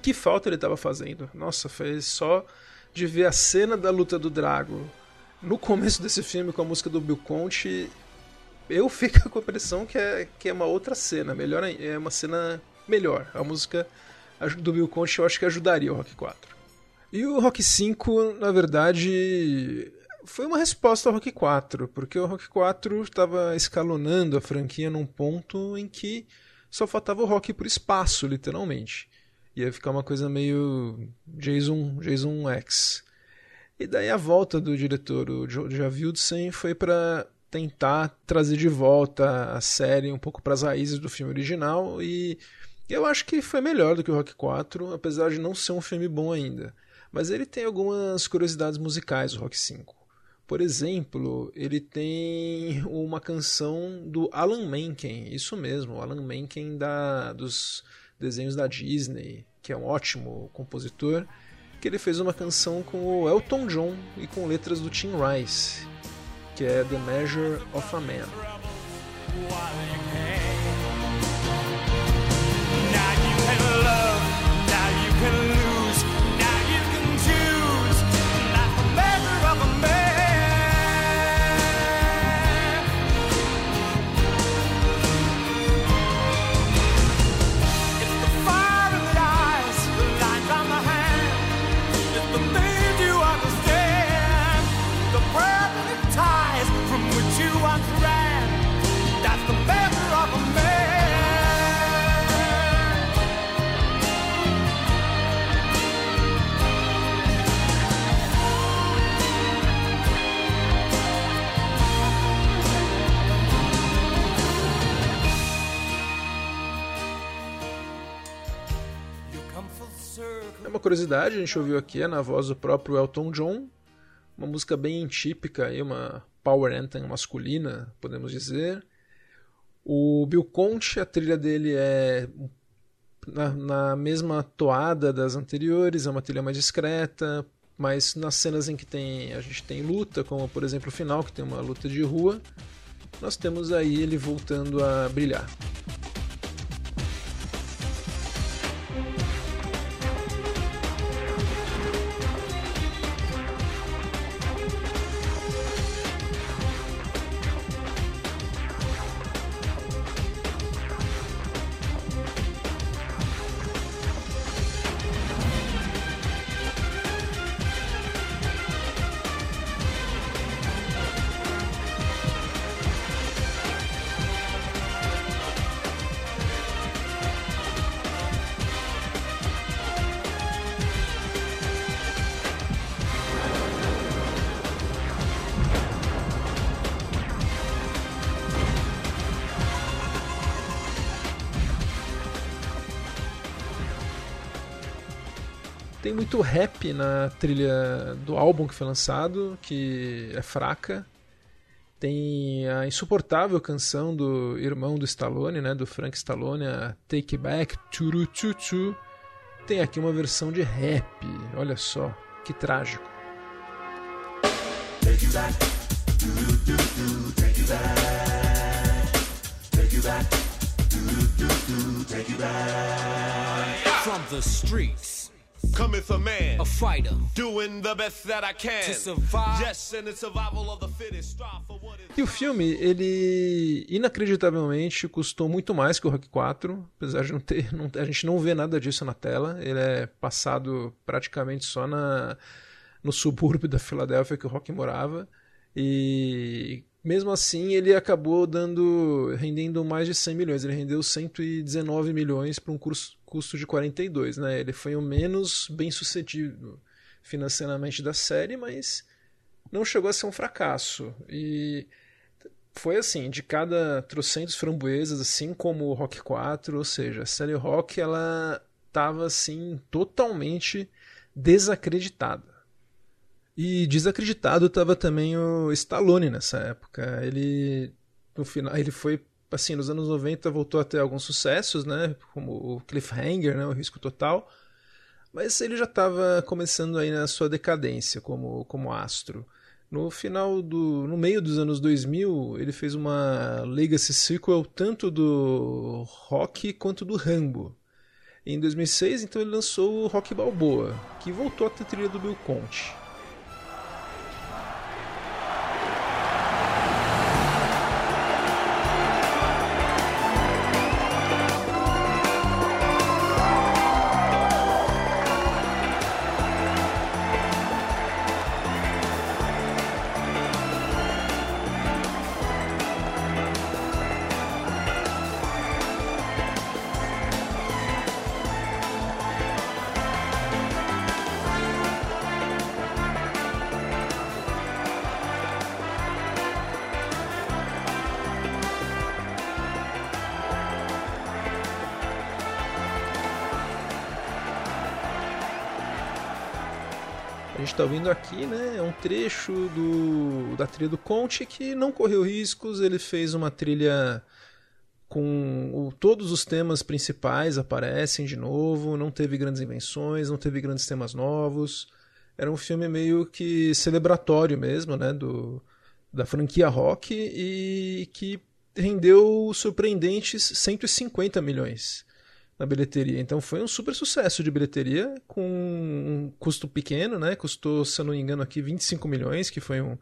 Que falta ele estava fazendo. Nossa, fez só de ver a cena da luta do Drago no começo desse filme com a música do Bill Conte, eu fico com a impressão que é, que é uma outra cena, melhor é uma cena melhor. A música do Bill Conte eu acho que ajudaria o Rock 4. E o Rock 5, na verdade, foi uma resposta ao Rock 4, porque o Rock 4 estava escalonando a franquia num ponto em que só faltava o rock por espaço, literalmente ia ficar uma coisa meio Jason, Jason X. E daí a volta do diretor, o Javildsen, foi para tentar trazer de volta a série um pouco para as raízes do filme original e eu acho que foi melhor do que o Rock 4, apesar de não ser um filme bom ainda. Mas ele tem algumas curiosidades musicais, o Rock 5. Por exemplo, ele tem uma canção do Alan Menken, isso mesmo, Alan Menken da, dos desenhos da Disney, que é um ótimo compositor, que ele fez uma canção com o Elton John e com letras do Tim Rice, que é The Measure of a Man. Uma curiosidade, a gente ouviu aqui é na voz do próprio Elton John, uma música bem típica, aí, uma power anthem masculina, podemos dizer. O Bill Conte, a trilha dele é na, na, mesma toada das anteriores, é uma trilha mais discreta, mas nas cenas em que tem, a gente tem luta, como por exemplo o final, que tem uma luta de rua, nós temos aí ele voltando a brilhar. Na trilha do álbum que foi lançado, que é fraca. Tem a insuportável canção do irmão do Stallone, né, do Frank Stallone, a Take Back, Churu Chu Tem aqui uma versão de rap, olha só, que trágico. Take you back, take you back, take you back, take you back. From the streets. Cometh a man, a fighter, doing the best that I can to survive. Yes, and the survival of the fittest. Strive for what is... E o filme, ele inacreditavelmente custou muito mais que o Rock 4, apesar de não ter, não, a gente não vê nada disso na tela. Ele é passado praticamente só na no subúrbio da Filadélfia que o Rock morava e mesmo assim, ele acabou dando rendendo mais de 100 milhões. Ele rendeu 119 milhões para um custo de 42, né? Ele foi o menos bem sucedido financeiramente da série, mas não chegou a ser um fracasso. E foi assim, de cada trocentos framboesas, assim como o Rock 4, ou seja, a série Rock ela estava assim totalmente desacreditada. E desacreditado estava também o Stallone nessa época. Ele no final, ele foi assim, nos anos 90 voltou a ter alguns sucessos, né, como o Cliffhanger, né, o Risco Total. Mas ele já estava começando aí na sua decadência como como astro. No final do no meio dos anos 2000, ele fez uma legacy sequel tanto do Rock quanto do Rambo. Em 2006, então ele lançou o Rock Balboa, que voltou a ter trilha do Bill Conte. Está ouvindo aqui, né, é um trecho do, da trilha do Conte que não correu riscos, ele fez uma trilha com o, todos os temas principais aparecem de novo, não teve grandes invenções, não teve grandes temas novos. Era um filme meio que celebratório mesmo, né, do, da franquia rock e que rendeu surpreendentes 150 milhões na bilheteria. Então foi um super sucesso de bilheteria com um custo pequeno, né? Custou, se eu não me engano, aqui 25 milhões, que foi um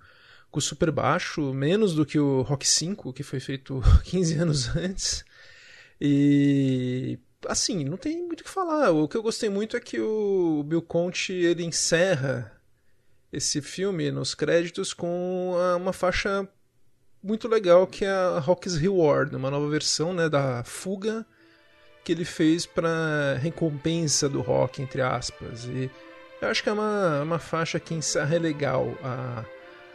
custo super baixo, menos do que o Rock 5, que foi feito 15 anos antes. E assim, não tem muito o que falar. O que eu gostei muito é que o Bill Conte ele encerra esse filme nos créditos com uma faixa muito legal que é a Rock's Reward, uma nova versão né, da Fuga que ele fez para recompensa do rock, entre aspas. E eu acho que é uma, uma faixa que encerra legal a,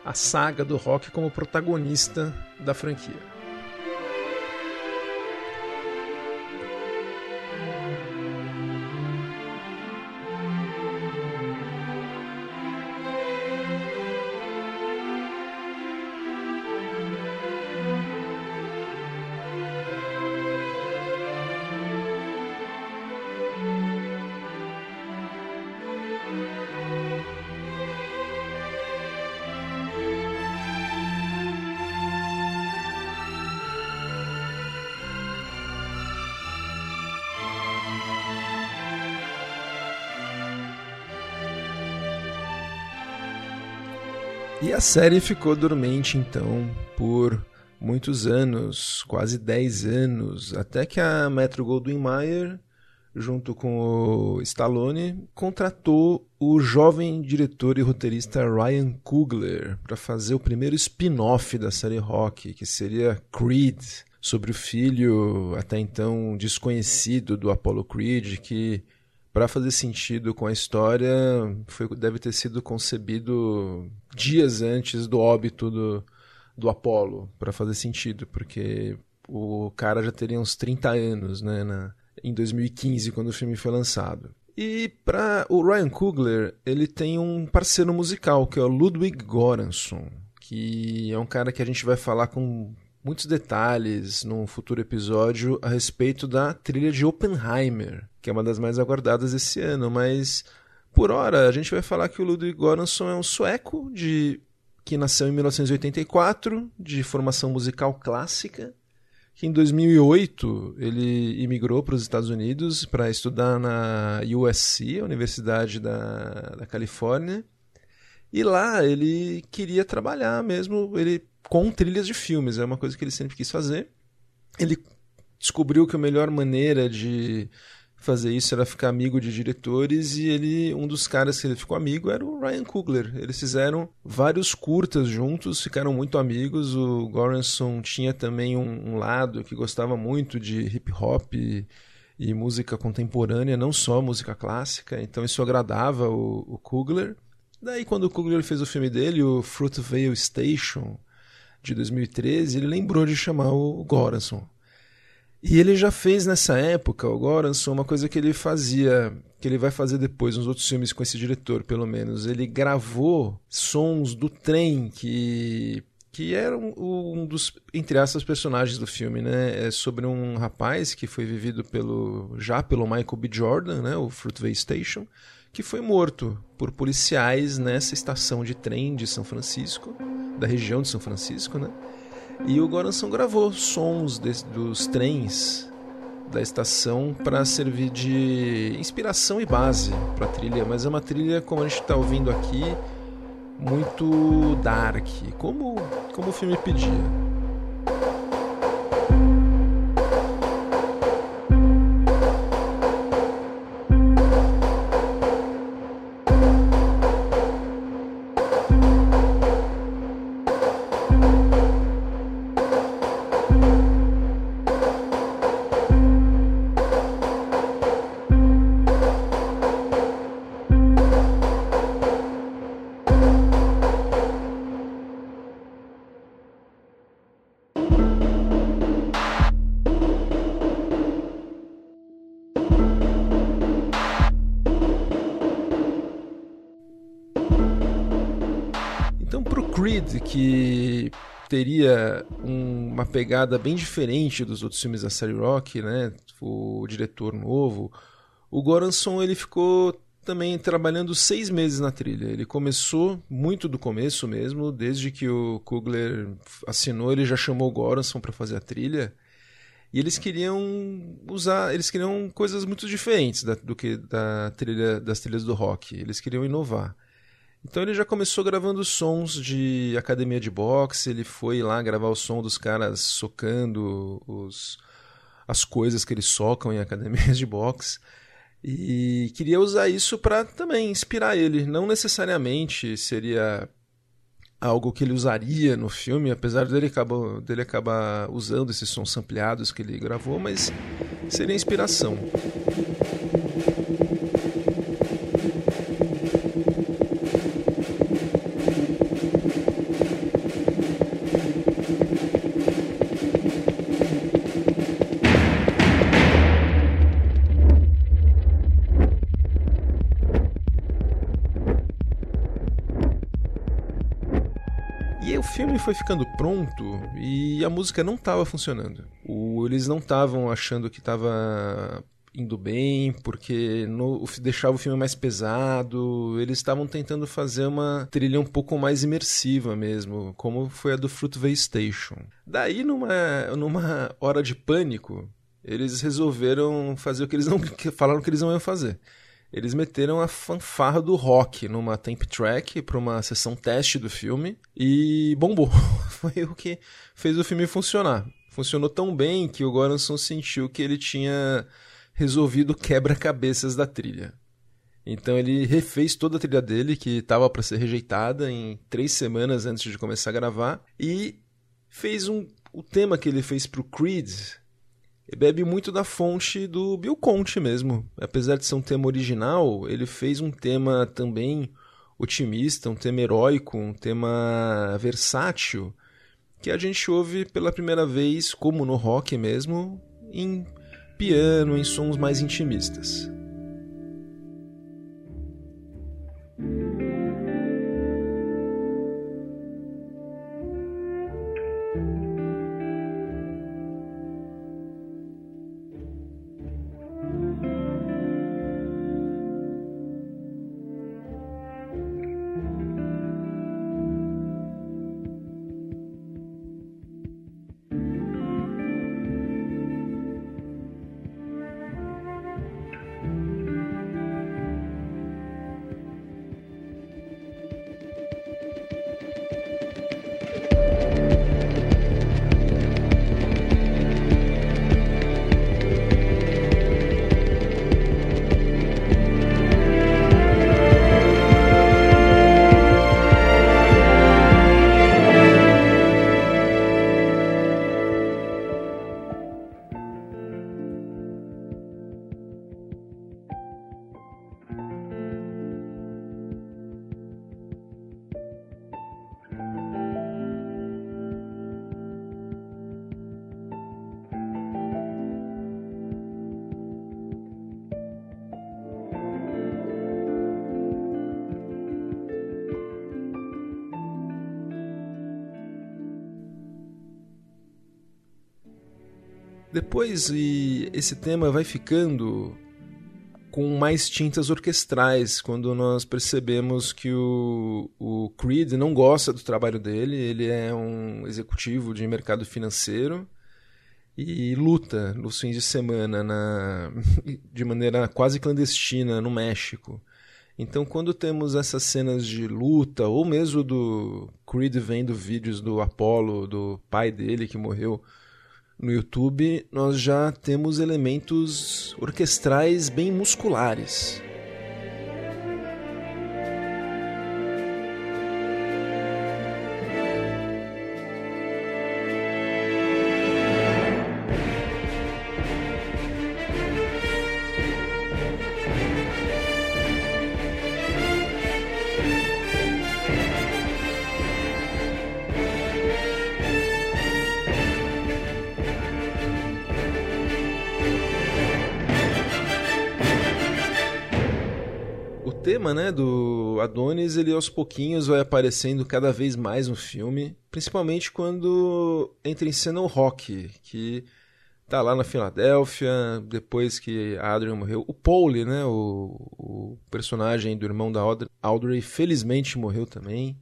a saga do rock como protagonista da franquia. A série ficou dormente então por muitos anos, quase 10 anos, até que a Metro Goldwyn Mayer, junto com o Stallone, contratou o jovem diretor e roteirista Ryan Coogler para fazer o primeiro spin-off da série Rock, que seria Creed, sobre o filho até então desconhecido do Apollo Creed, que para fazer sentido com a história, foi, deve ter sido concebido dias antes do óbito do, do Apollo, para fazer sentido, porque o cara já teria uns 30 anos, né, na, em 2015, quando o filme foi lançado. E para o Ryan Coogler, ele tem um parceiro musical, que é o Ludwig Göransson, que é um cara que a gente vai falar com muitos detalhes num futuro episódio a respeito da trilha de Oppenheimer, que é uma das mais aguardadas esse ano, mas por hora a gente vai falar que o Ludwig Göransson é um sueco de que nasceu em 1984, de formação musical clássica, que em 2008 ele imigrou para os Estados Unidos para estudar na USC, a Universidade da, da Califórnia, e lá ele queria trabalhar mesmo, ele com trilhas de filmes, é uma coisa que ele sempre quis fazer. Ele descobriu que a melhor maneira de fazer isso era ficar amigo de diretores e ele um dos caras que ele ficou amigo era o Ryan Coogler. Eles fizeram vários curtas juntos, ficaram muito amigos. O Goranson tinha também um, um, lado que gostava muito de hip hop e, e, música contemporânea, não só música clássica. Então isso agradava o, o Coogler. Daí quando o Coogler fez o filme dele, o Fruitvale Station de 2013, ele lembrou de chamar o Goranson. E ele já fez nessa época, o Goranson, uma coisa que ele fazia, que ele vai fazer depois nos outros filmes com esse diretor, pelo menos. Ele gravou sons do trem que que era um, um dos entre aspas personagens do filme, né? É sobre um rapaz que foi vivido pelo já pelo Michael B. Jordan, né? O Fruitvale Station, que foi morto por policiais nessa estação de trem de São Francisco, da região de São Francisco, né? E o Goranson gravou sons de, dos trens da estação para servir de inspiração e base para a trilha, mas é uma trilha como a gente está ouvindo aqui muito dark, como como o filme pedia. Teria um, uma pegada bem diferente dos outros filmes da série Rock, né? O diretor novo. O Goranson ele ficou também trabalhando seis meses na trilha. Ele começou muito do começo mesmo, desde que o Kugler assinou, ele já chamou o Goranson para fazer a trilha. E eles queriam usar, eles queriam coisas muito diferentes da, do que da trilha, das trilhas do rock. Eles queriam inovar. Então ele já começou gravando sons de academia de boxe, ele foi lá gravar o som dos caras socando os, as coisas que eles socam em academias de boxe. E queria usar isso para também inspirar ele. Não necessariamente seria algo que ele usaria no filme, apesar dele acabar, dele acabar usando esses sons ampliados que ele gravou, mas seria inspiração. Foi ficando pronto e a música não estava funcionando. O, eles não estavam achando que estava indo bem, porque no, deixava o filme mais pesado. Eles estavam tentando fazer uma trilha um pouco mais imersiva mesmo, como foi a do Fruitvale Station. Daí, numa, numa hora de pânico, eles resolveram fazer o que eles não que falaram que eles não iam fazer. Eles meteram a fanfarra do rock numa tape track para uma sessão teste do filme e bombou. Foi o que fez o filme funcionar. Funcionou tão bem que o Goranson sentiu que ele tinha resolvido quebra-cabeças da trilha. Então ele refez toda a trilha dele, que estava para ser rejeitada, em três semanas antes de começar a gravar, e fez um, o tema que ele fez para o Creed. Bebe muito da fonte do Bill Conte mesmo. Apesar de ser um tema original, ele fez um tema também otimista, um tema heróico, um tema versátil, que a gente ouve pela primeira vez, como no rock mesmo, em piano, em sons mais intimistas. Depois e esse tema vai ficando com mais tintas orquestrais, quando nós percebemos que o, o Creed não gosta do trabalho dele, ele é um executivo de mercado financeiro e luta nos fins de semana na, de maneira quase clandestina no México. Então, quando temos essas cenas de luta, ou mesmo do Creed vendo vídeos do Apollo, do pai dele que morreu no YouTube, nós já temos elementos orquestrais bem musculares. Ele aos pouquinhos vai aparecendo cada vez mais no filme, principalmente quando entra em cena o Rock, que tá lá na Filadélfia, depois que a Adrian morreu. O Paul, né, o, o personagem do irmão da Audrey, felizmente morreu também.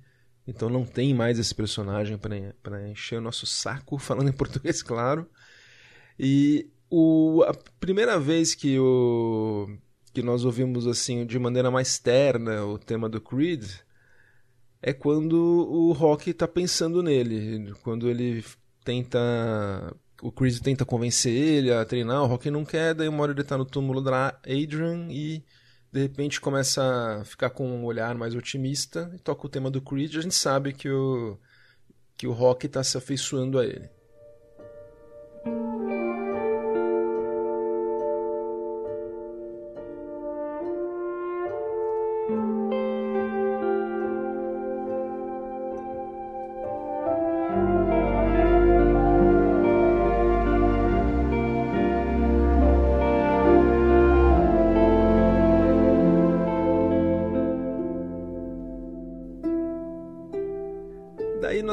Então não tem mais esse personagem para encher o nosso saco, falando em português, claro. E o, a primeira vez que o que nós ouvimos assim de maneira mais terna o tema do Creed é quando o Rock está pensando nele, quando ele tenta o Creed tenta convencer ele a treinar, o Rock não quer, daí uma hora ele está no túmulo da Adrian e de repente começa a ficar com um olhar mais otimista e toca o tema do Creed, a gente sabe que o que o Rock está se afeiçoando a ele.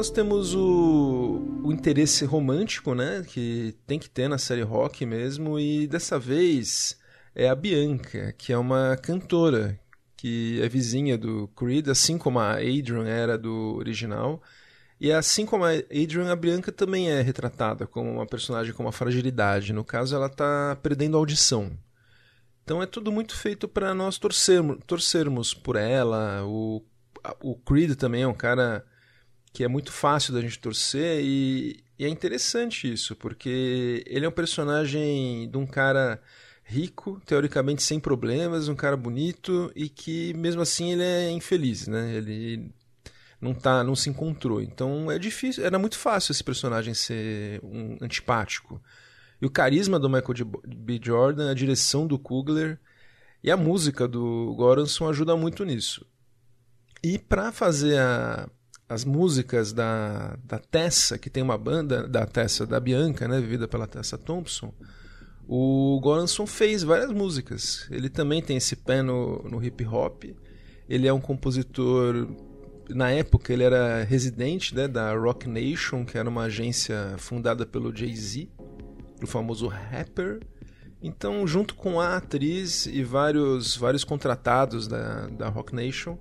Nós temos o, o interesse romântico, né? Que tem que ter na série rock mesmo. E dessa vez é a Bianca, que é uma cantora que é vizinha do Creed, assim como a Adrian era do original. E assim como a Adrian, a Bianca também é retratada como uma personagem com uma fragilidade. No caso, ela está perdendo a audição. Então é tudo muito feito para nós torcermos, torcermos por ela. O, o Creed também é um cara que é muito fácil da gente torcer e, e é interessante isso, porque ele é um personagem de um cara rico, teoricamente sem problemas, um cara bonito e que mesmo assim ele é infeliz, né? Ele não tá, não se encontrou. Então é difícil, era muito fácil esse personagem ser um antipático. E o carisma do Michael B. Jordan, a direção do Kugler e a música do Goranson ajuda muito nisso. E para fazer a, as músicas da, da Tessa, que tem uma banda da Tessa da Bianca, né, vivida pela Tessa Thompson, o Goranson fez várias músicas. Ele também tem esse pé no, no hip hop. Ele é um compositor. Na época, ele era residente né, da Rock Nation, que era uma agência fundada pelo Jay-Z, o famoso rapper. Então, junto com a atriz e vários, vários contratados da, da Rock Nation,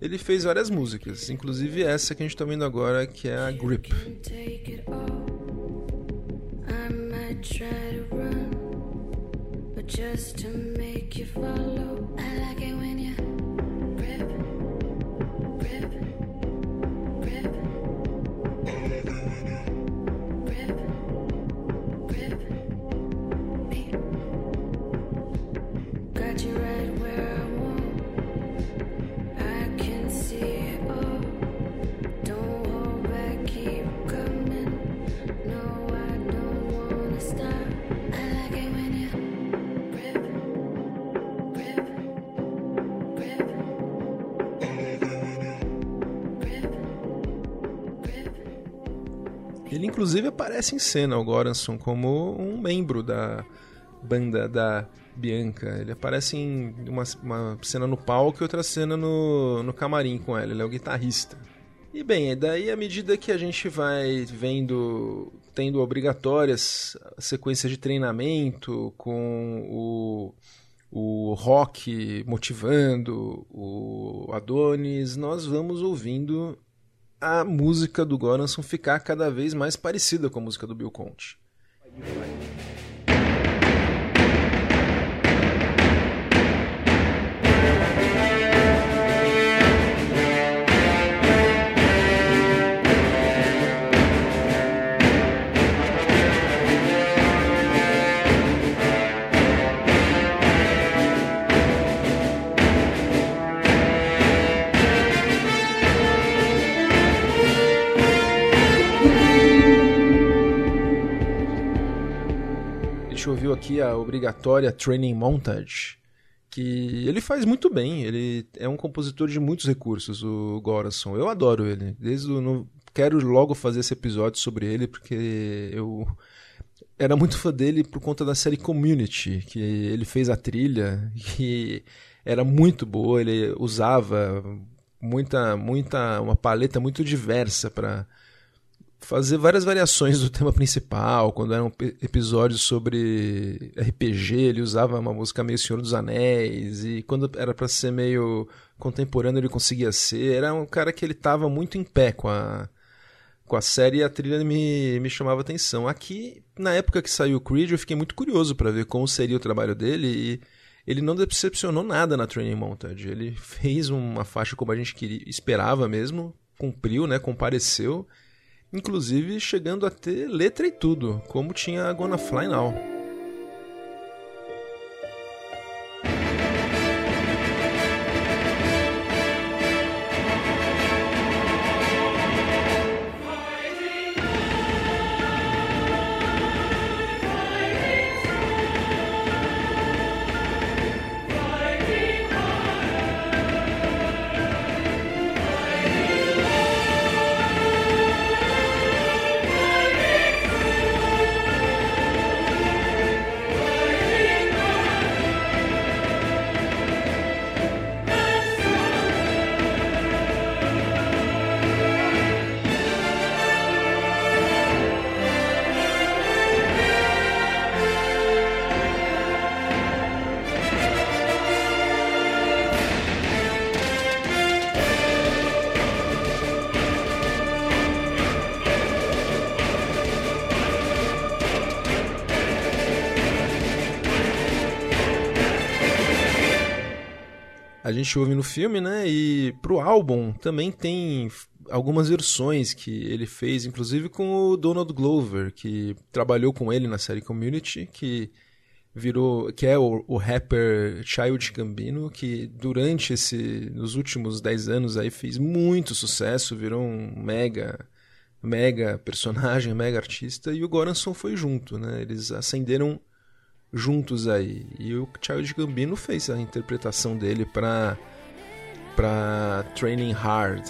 ele fez várias músicas, inclusive essa que a gente está vendo agora, que é a Grip. just to make you follow. I like Ele inclusive aparece em cena, o Goranson, como um membro da banda da Bianca. Ele aparece em uma, uma cena no palco e outra cena no, no camarim com ela. Ele é o guitarrista. E bem, daí à medida que a gente vai vendo, tendo obrigatórias sequências de treinamento com o, o rock motivando o Adonis, nós vamos ouvindo a música do Goranson ficar cada vez mais parecida com a música do Bill Conte. Ouviu aqui a obrigatória Training Montage, que ele faz muito bem. Ele é um compositor de muitos recursos, o Goranson. Eu adoro ele. Desde o, no, quero logo fazer esse episódio sobre ele porque eu era muito fã dele por conta da série Community, que ele fez a trilha e era muito boa. Ele usava muita, muita, uma paleta muito diversa para fazer várias variações do tema principal. Quando eram episódios sobre RPG, ele usava uma música meio Senhor dos Anéis. E quando era para ser meio contemporâneo, ele conseguia ser. Era um cara que ele tava muito em pé com a, com a série e a trilha me, me chamava atenção. Aqui, na época que saiu o Creed, eu fiquei muito curioso para ver como seria o trabalho dele e ele não decepcionou nada na Training Montage. Ele fez uma faixa como a gente queria, esperava mesmo, cumpriu, né, compareceu inclusive chegando a ter letra e tudo, como tinha a Gonna Fly Now. Gente ouve no filme, né? E pro álbum também tem algumas versões que ele fez, inclusive com o Donald Glover, que trabalhou com ele na série Community, que virou, que é o, o rapper Child Gambino, que durante esse, nos últimos 10 anos aí fez muito sucesso, virou um mega, mega personagem, mega artista, e o Goranson foi junto, né? Eles ascenderam juntos aí. E o Child Gambino fez a interpretação dele para para Training Hard,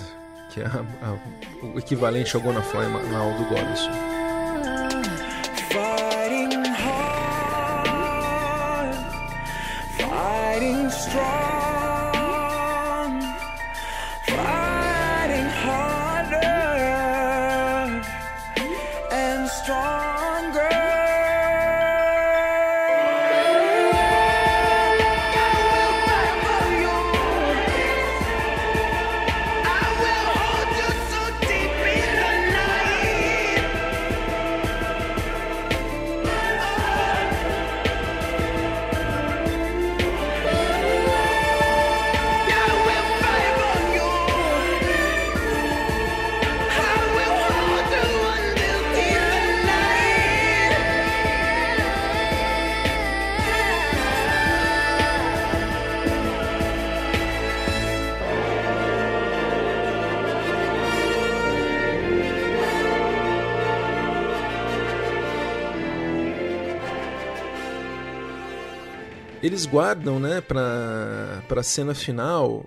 que é a, a, o equivalente ao Gonna Fly Now do fighting strong. Eles guardam, né, pra, pra cena final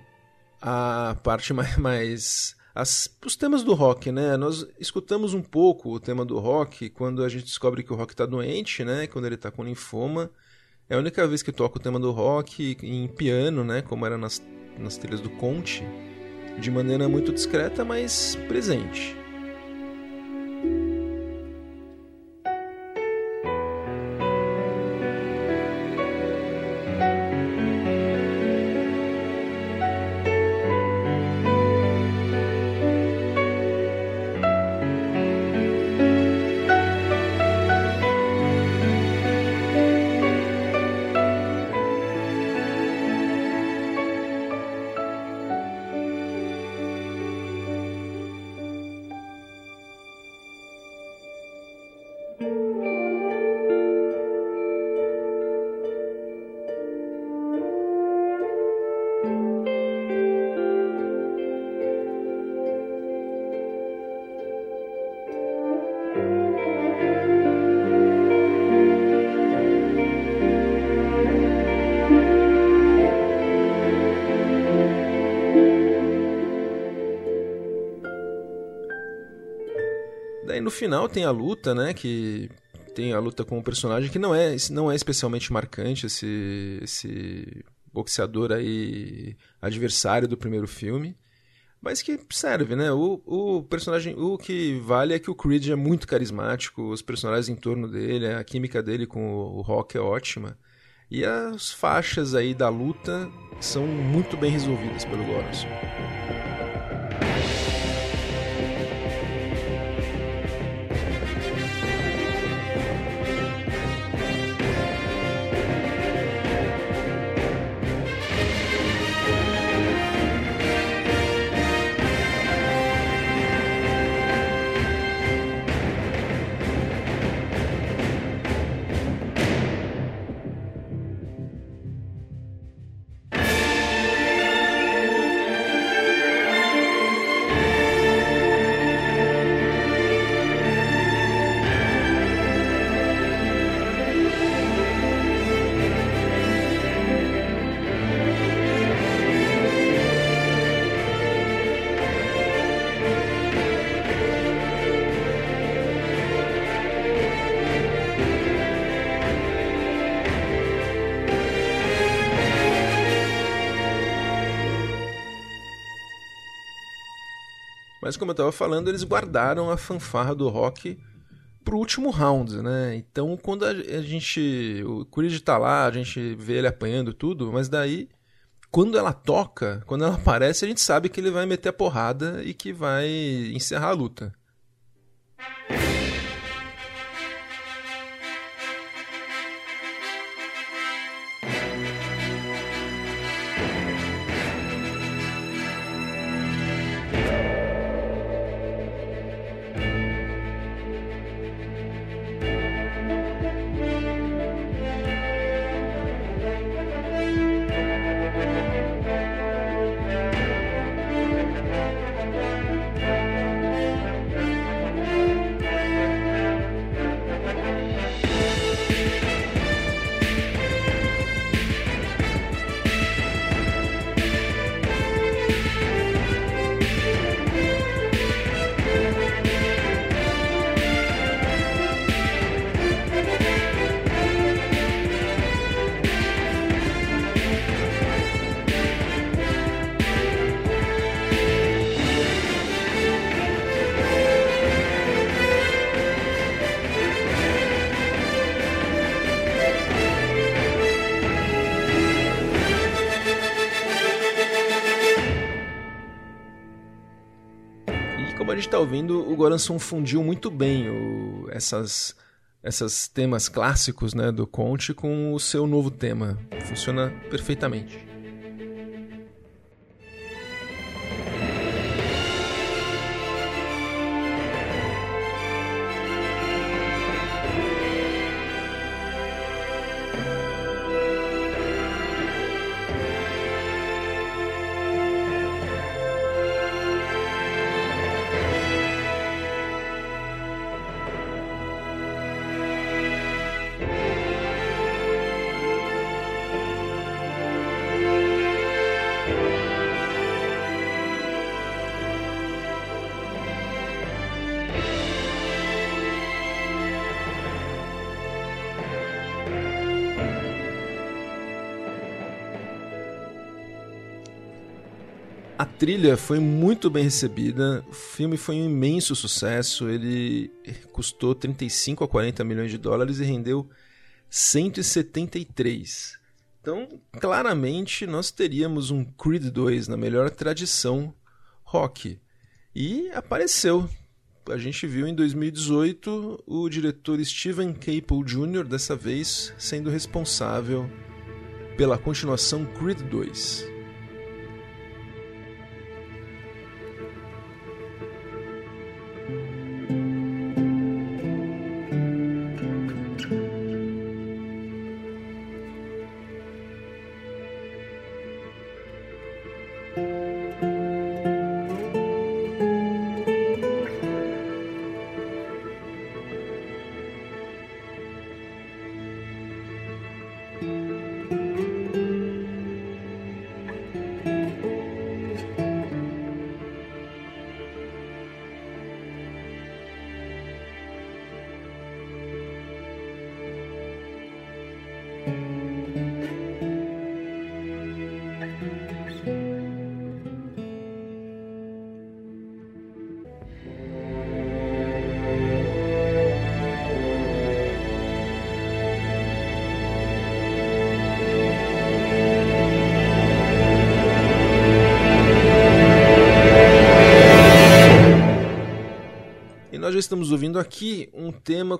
a parte mais. mais as, os temas do rock, né? Nós escutamos um pouco o tema do rock quando a gente descobre que o rock está doente, né? Quando ele está com linfoma. É a única vez que toca o tema do rock em piano, né? Como era nas, nas trilhas do Conte. De maneira muito discreta, mas presente. Final tem a luta, né? Que tem a luta com um personagem que não é, não é especialmente marcante, esse, esse boxeador aí, adversário do primeiro filme. Mas que serve, né? O, o personagem. O que vale é que o Creed é muito carismático, os personagens em torno dele, a química dele com o, o Rock é ótima. E as faixas aí da luta são muito bem resolvidas pelo Goranson. Mas como eu estava falando, eles guardaram a fanfarra do rock pro último round, né? Então, quando a, gente. O Creed tá lá, a gente vê ele apanhando tudo, mas daí, quando ela toca, quando ela aparece, a gente sabe que ele vai meter a porrada e que vai encerrar a luta. Está ouvindo, o Goranson fundiu muito bem o, essas, essas temas clássicos né, do Conte com o seu novo tema. Funciona perfeitamente. Trilha foi muito bem recebida, o filme foi um imenso sucesso, ele custou 35 a 40 milhões de dólares e rendeu 173. Então, claramente, nós teríamos um Creed 2 na melhor tradição rock. E apareceu. A gente viu em 2018 o diretor Steven Caple Jr., dessa vez, sendo responsável pela continuação Creed 2.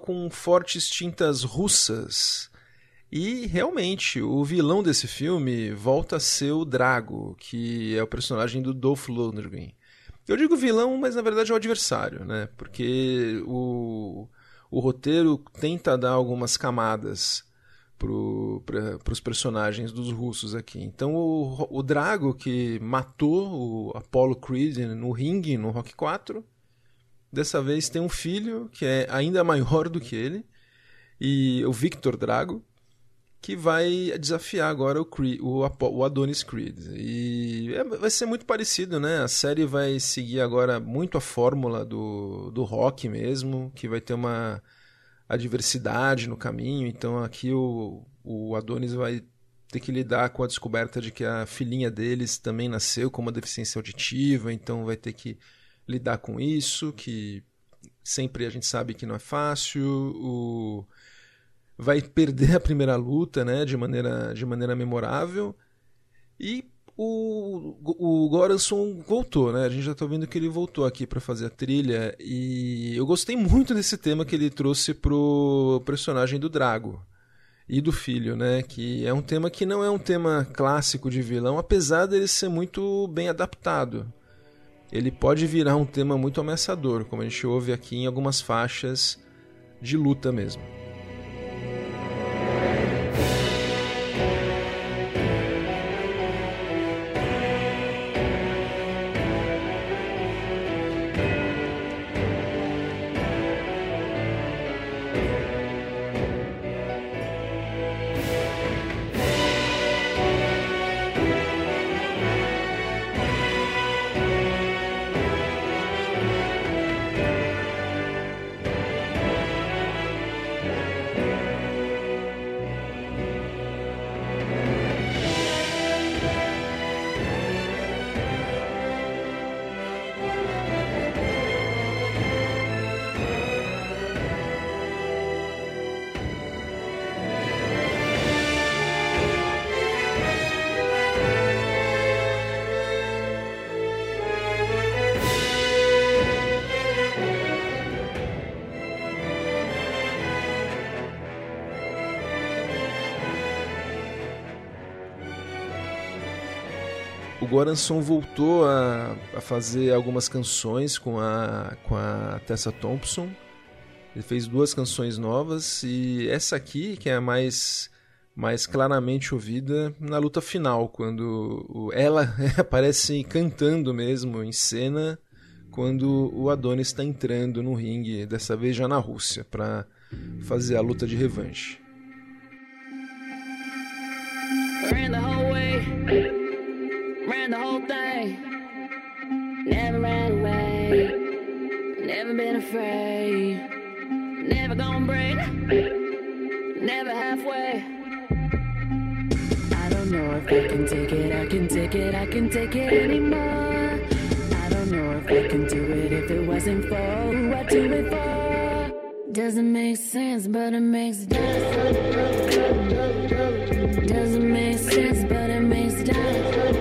Com fortes tintas russas. E realmente, o vilão desse filme volta a ser o Drago, que é o personagem do Dolph Lundgren. Eu digo vilão, mas na verdade é o adversário, né? Porque o, o roteiro tenta dar algumas camadas para os personagens dos russos aqui. Então o, o Drago que matou o Apollo Creed no ringue no Rock 4 Dessa vez tem um filho que é ainda maior do que ele, e o Victor Drago, que vai desafiar agora o, Creed, o, o Adonis Creed. E é, vai ser muito parecido, né? A série vai seguir agora muito a fórmula do, do rock mesmo, que vai ter uma adversidade no caminho. Então aqui o, o Adonis vai ter que lidar com a descoberta de que a filhinha deles também nasceu com uma deficiência auditiva, então vai ter que lidar com isso, que sempre a gente sabe que não é fácil, o... vai perder a primeira luta, né, de maneira, de maneira memorável, e o, o Goranson voltou, né, a gente já está vendo que ele voltou aqui para fazer a trilha, e eu gostei muito desse tema que ele trouxe pro personagem do Drago, e do filho, né? Que é um tema que não é um tema clássico de vilão, apesar dele ser muito bem adaptado ele pode virar um tema muito ameaçador, como a gente ouve aqui em algumas faixas de luta mesmo. Goranson voltou a, a, fazer algumas canções com a, com a Tessa Thompson. Ele fez duas canções novas e essa aqui, que é a mais, mais claramente ouvida na luta final, quando ela aparece cantando mesmo em cena quando o Adonis está entrando no ringue, dessa vez já na Rússia, para fazer a luta de revanche. Never been afraid. Never gonna break, never halfway. I don't know if I can take it, I can take it, I can take it anymore. I don't know if I can do it if it wasn't for who I do it for. Doesn't make sense, but it makes sense. Doesn't make sense, but it makes sense.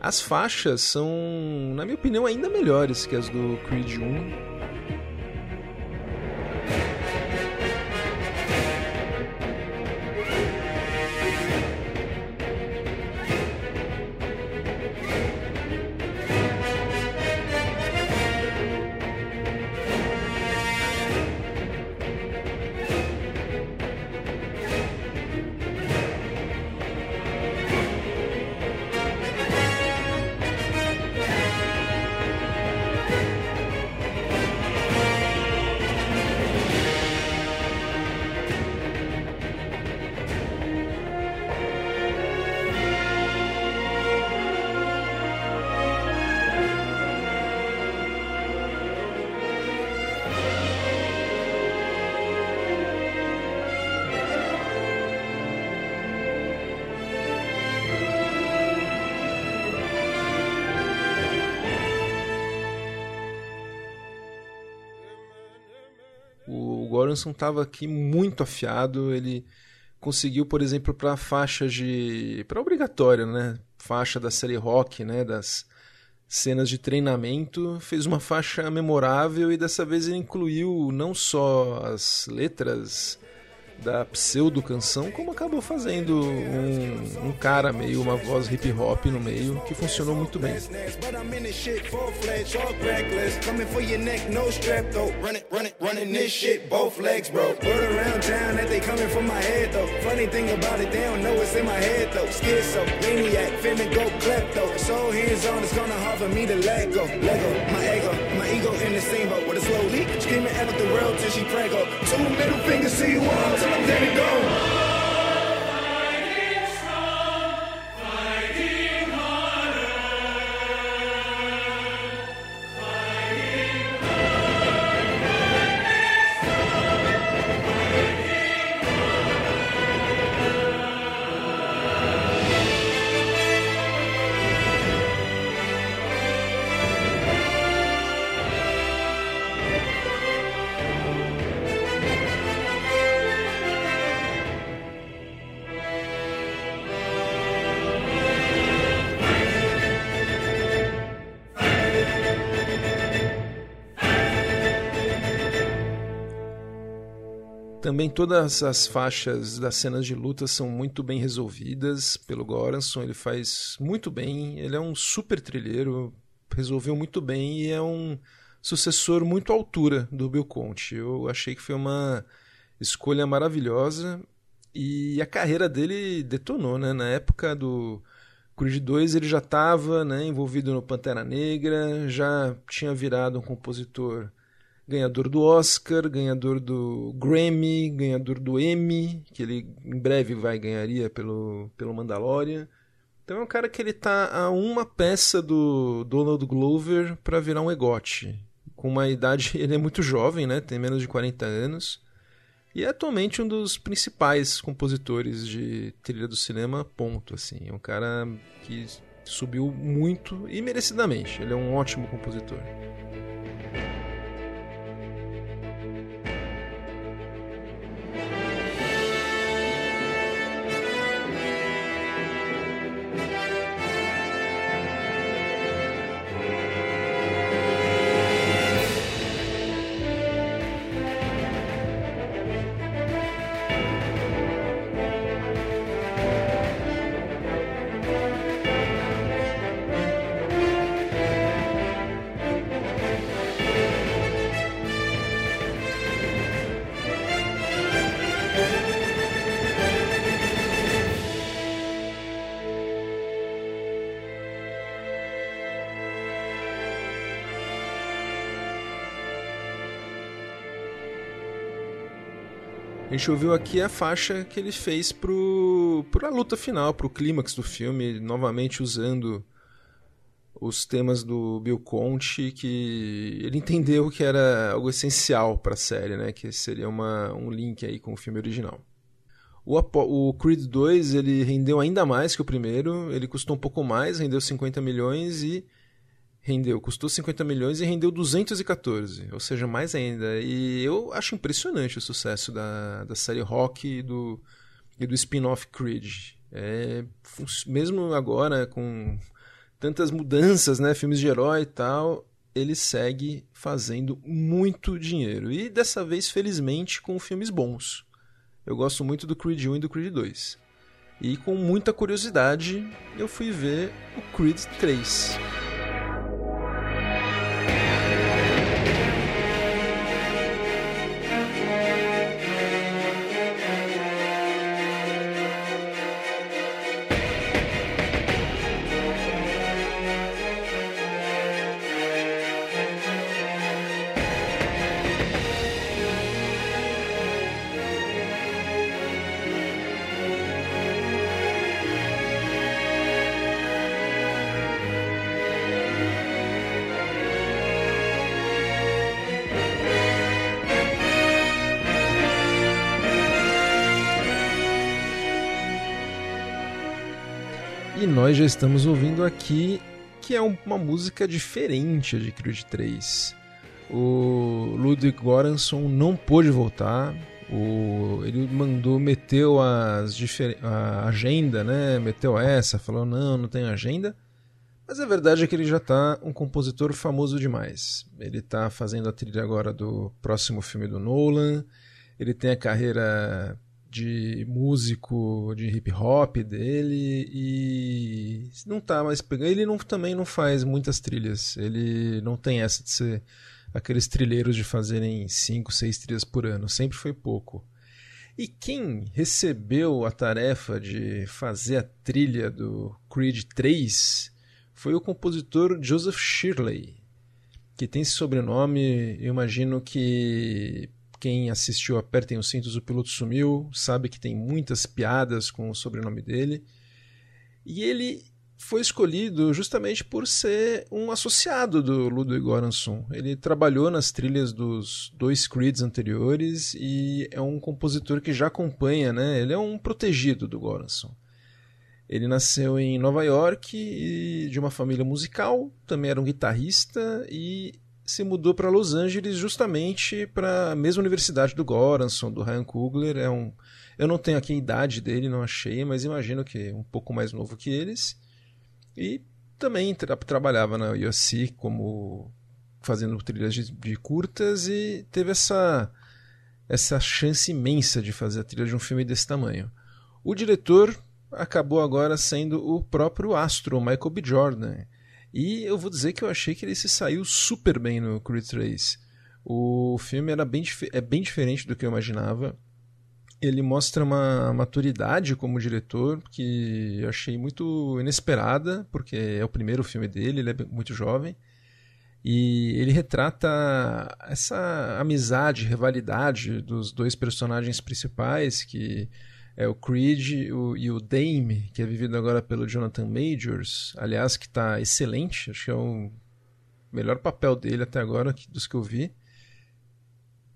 As faixas são, na minha opinião, ainda melhores que as do Creed 1 Estava aqui muito afiado. Ele conseguiu, por exemplo, para faixa de. para obrigatória, né? Faixa da série rock, né? Das cenas de treinamento, fez uma faixa memorável e dessa vez ele incluiu não só as letras da pseudo canção, como acabou fazendo um, um, cara meio uma voz hip hop no meio que funcionou muito bem. Screaming at the world till she preggo. Two middle fingers to you all till I'm dead and gone. Também todas as faixas das cenas de luta são muito bem resolvidas pelo Goranson, ele faz muito bem, ele é um super trilheiro, resolveu muito bem e é um sucessor muito à altura do Bill Conte. Eu achei que foi uma escolha maravilhosa e a carreira dele detonou, né? Na época do Creed 2 ele já estava né, envolvido no Pantera Negra, já tinha virado um compositor ganhador do Oscar, ganhador do Grammy, ganhador do Emmy, que ele em breve vai ganharia pelo, pelo Mandalorian. Então é um cara que ele tá a uma peça do Donald Glover para virar um egote. Com uma idade, ele é muito jovem, né? Tem menos de 40 anos. E é atualmente um dos principais compositores de trilha do cinema, ponto, assim. É um cara que subiu muito e merecidamente. Ele é um ótimo compositor. Gente ouviu aqui a faixa que ele fez pro, pro a luta final, pro clímax do filme, novamente usando os temas do Bill Conte, que ele entendeu que era algo essencial para a série, né? Que seria uma, um link aí com o filme original. O, o Creed 2 ele rendeu ainda mais que o primeiro, ele custou um pouco mais, rendeu 50 milhões e rendeu, custou 50 milhões e rendeu 214, ou seja, mais ainda. E eu acho impressionante o sucesso da, da série Rock e do, e do spin-off Creed. É, mesmo agora, com tantas mudanças, né, filmes de herói e tal, ele segue fazendo muito dinheiro. E dessa vez, felizmente, com filmes bons. Eu gosto muito do Creed 1 e do Creed 2. E com muita curiosidade, eu fui ver o Creed 3. Nós já estamos ouvindo aqui, que é uma música diferente de Creed 3. O Ludwig Göransson não pôde voltar, o, ele mandou, meteu as a agenda, né? Meteu essa, falou não, não tem agenda. Mas a verdade é que ele já está um compositor famoso demais. Ele está fazendo a trilha agora do próximo filme do Nolan. Ele tem a carreira de músico de hip hop dele e não tá mais pegando. Ele não, também não faz muitas trilhas. Ele não tem essa de ser aqueles trilheiros de fazerem cinco, seis trilhas por ano. Sempre foi pouco. E quem recebeu a tarefa de fazer a trilha do Creed 3 foi o compositor Joseph Shirley, que tem esse sobrenome, eu imagino que quem assistiu Apertem os Cintos, o Piloto Sumiu, sabe que tem muitas piadas com o sobrenome dele. E ele foi escolhido justamente por ser um associado do Ludwig Göransson. Ele trabalhou nas trilhas dos dois Creeds anteriores e é um compositor que já acompanha, né? Ele é um protegido do Göransson. Ele nasceu em Nova York de uma família musical, também era um guitarrista e se mudou para Los Angeles justamente para a mesma universidade do Goranson, do Ryan Coogler. É um, eu não tenho aqui a idade dele, não achei, mas imagino que é um pouco mais novo que eles. E também tra trabalhava na USC como fazendo trilhas de, de, curtas e teve essa essa chance imensa de fazer a trilha de um filme desse tamanho. O diretor acabou agora sendo o próprio astro Michael B. Jordan e eu vou dizer que eu achei que ele se saiu super bem no Creed 3. O filme era bem, é bem diferente do que eu imaginava. Ele mostra uma maturidade como diretor que eu achei muito inesperada, porque é o primeiro filme dele, ele é muito jovem. E ele retrata essa amizade, rivalidade dos dois personagens principais que é o Creed o, e o Dame, que é vivido agora pelo Jonathan Majors, aliás, que está excelente, acho que é o melhor papel dele até agora dos que eu vi.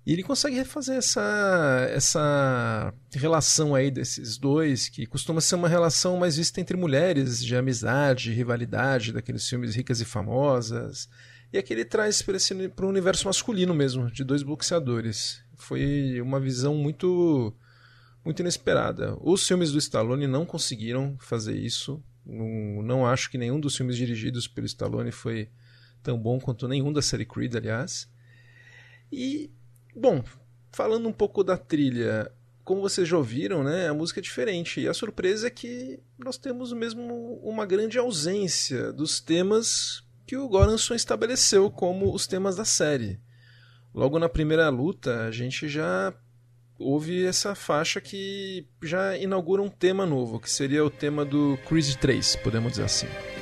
E ele consegue refazer essa, essa relação aí desses dois, que costuma ser uma relação mais vista entre mulheres, de amizade, rivalidade, daqueles filmes ricas e famosas. E aqui ele traz para o universo masculino mesmo, de dois boxeadores. Foi uma visão muito muito inesperada. Os filmes do Stallone não conseguiram fazer isso. Não, não acho que nenhum dos filmes dirigidos pelo Stallone foi tão bom quanto nenhum da série Creed, aliás. E, bom, falando um pouco da trilha, como vocês já ouviram, né, a música é diferente. E a surpresa é que nós temos mesmo uma grande ausência dos temas que o Goranson estabeleceu como os temas da série. Logo na primeira luta, a gente já houve essa faixa que já inaugura um tema novo, que seria o tema do Creed 3, podemos dizer assim.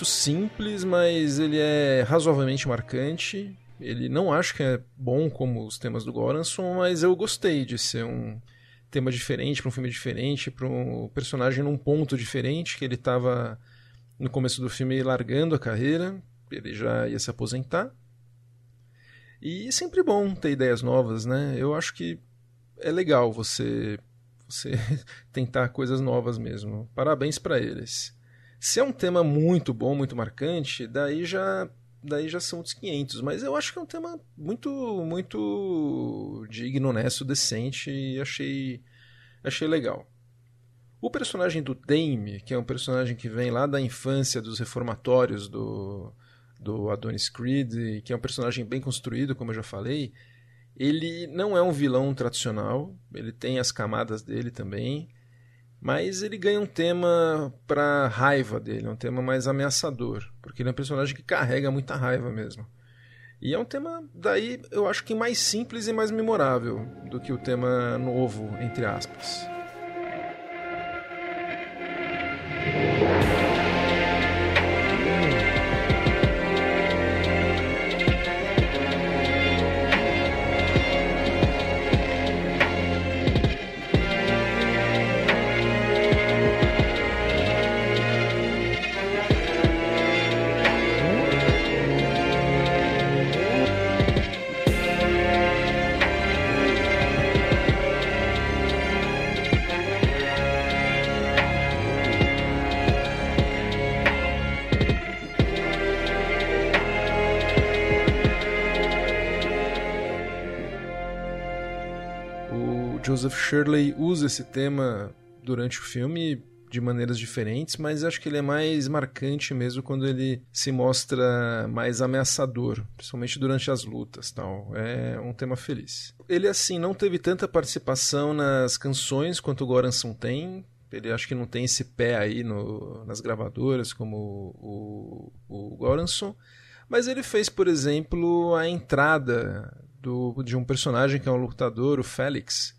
Muito simples, mas ele é razoavelmente marcante. Ele não acho que é bom como os temas do Goranson, mas eu gostei de ser um tema diferente, para um filme diferente, para um personagem num ponto diferente, que ele estava no começo do filme largando a carreira, ele já ia se aposentar. E sempre bom ter ideias novas, né? Eu acho que é legal você você tentar coisas novas mesmo. Parabéns para eles. Se é um tema muito bom, muito marcante, daí já daí já são outros 500, mas eu acho que é um tema muito muito digno, honesto, decente e achei achei legal. O personagem do Dame, que é um personagem que vem lá da infância dos reformatórios do, do Adonis Creed, que é um personagem bem construído, como eu já falei, ele não é um vilão tradicional, ele tem as camadas dele também. Mas ele ganha um tema para raiva dele, um tema mais ameaçador, porque ele é um personagem que carrega muita raiva mesmo. E é um tema, daí, eu acho que mais simples e mais memorável do que o tema novo, entre aspas. Usa esse tema durante o filme de maneiras diferentes, mas acho que ele é mais marcante mesmo quando ele se mostra mais ameaçador, principalmente durante as lutas, tal. É um tema feliz. Ele assim não teve tanta participação nas canções quanto o Goranson tem. Ele acho que não tem esse pé aí no, nas gravadoras como o, o, o Goranson, mas ele fez, por exemplo, a entrada do, de um personagem que é um lutador, o Félix,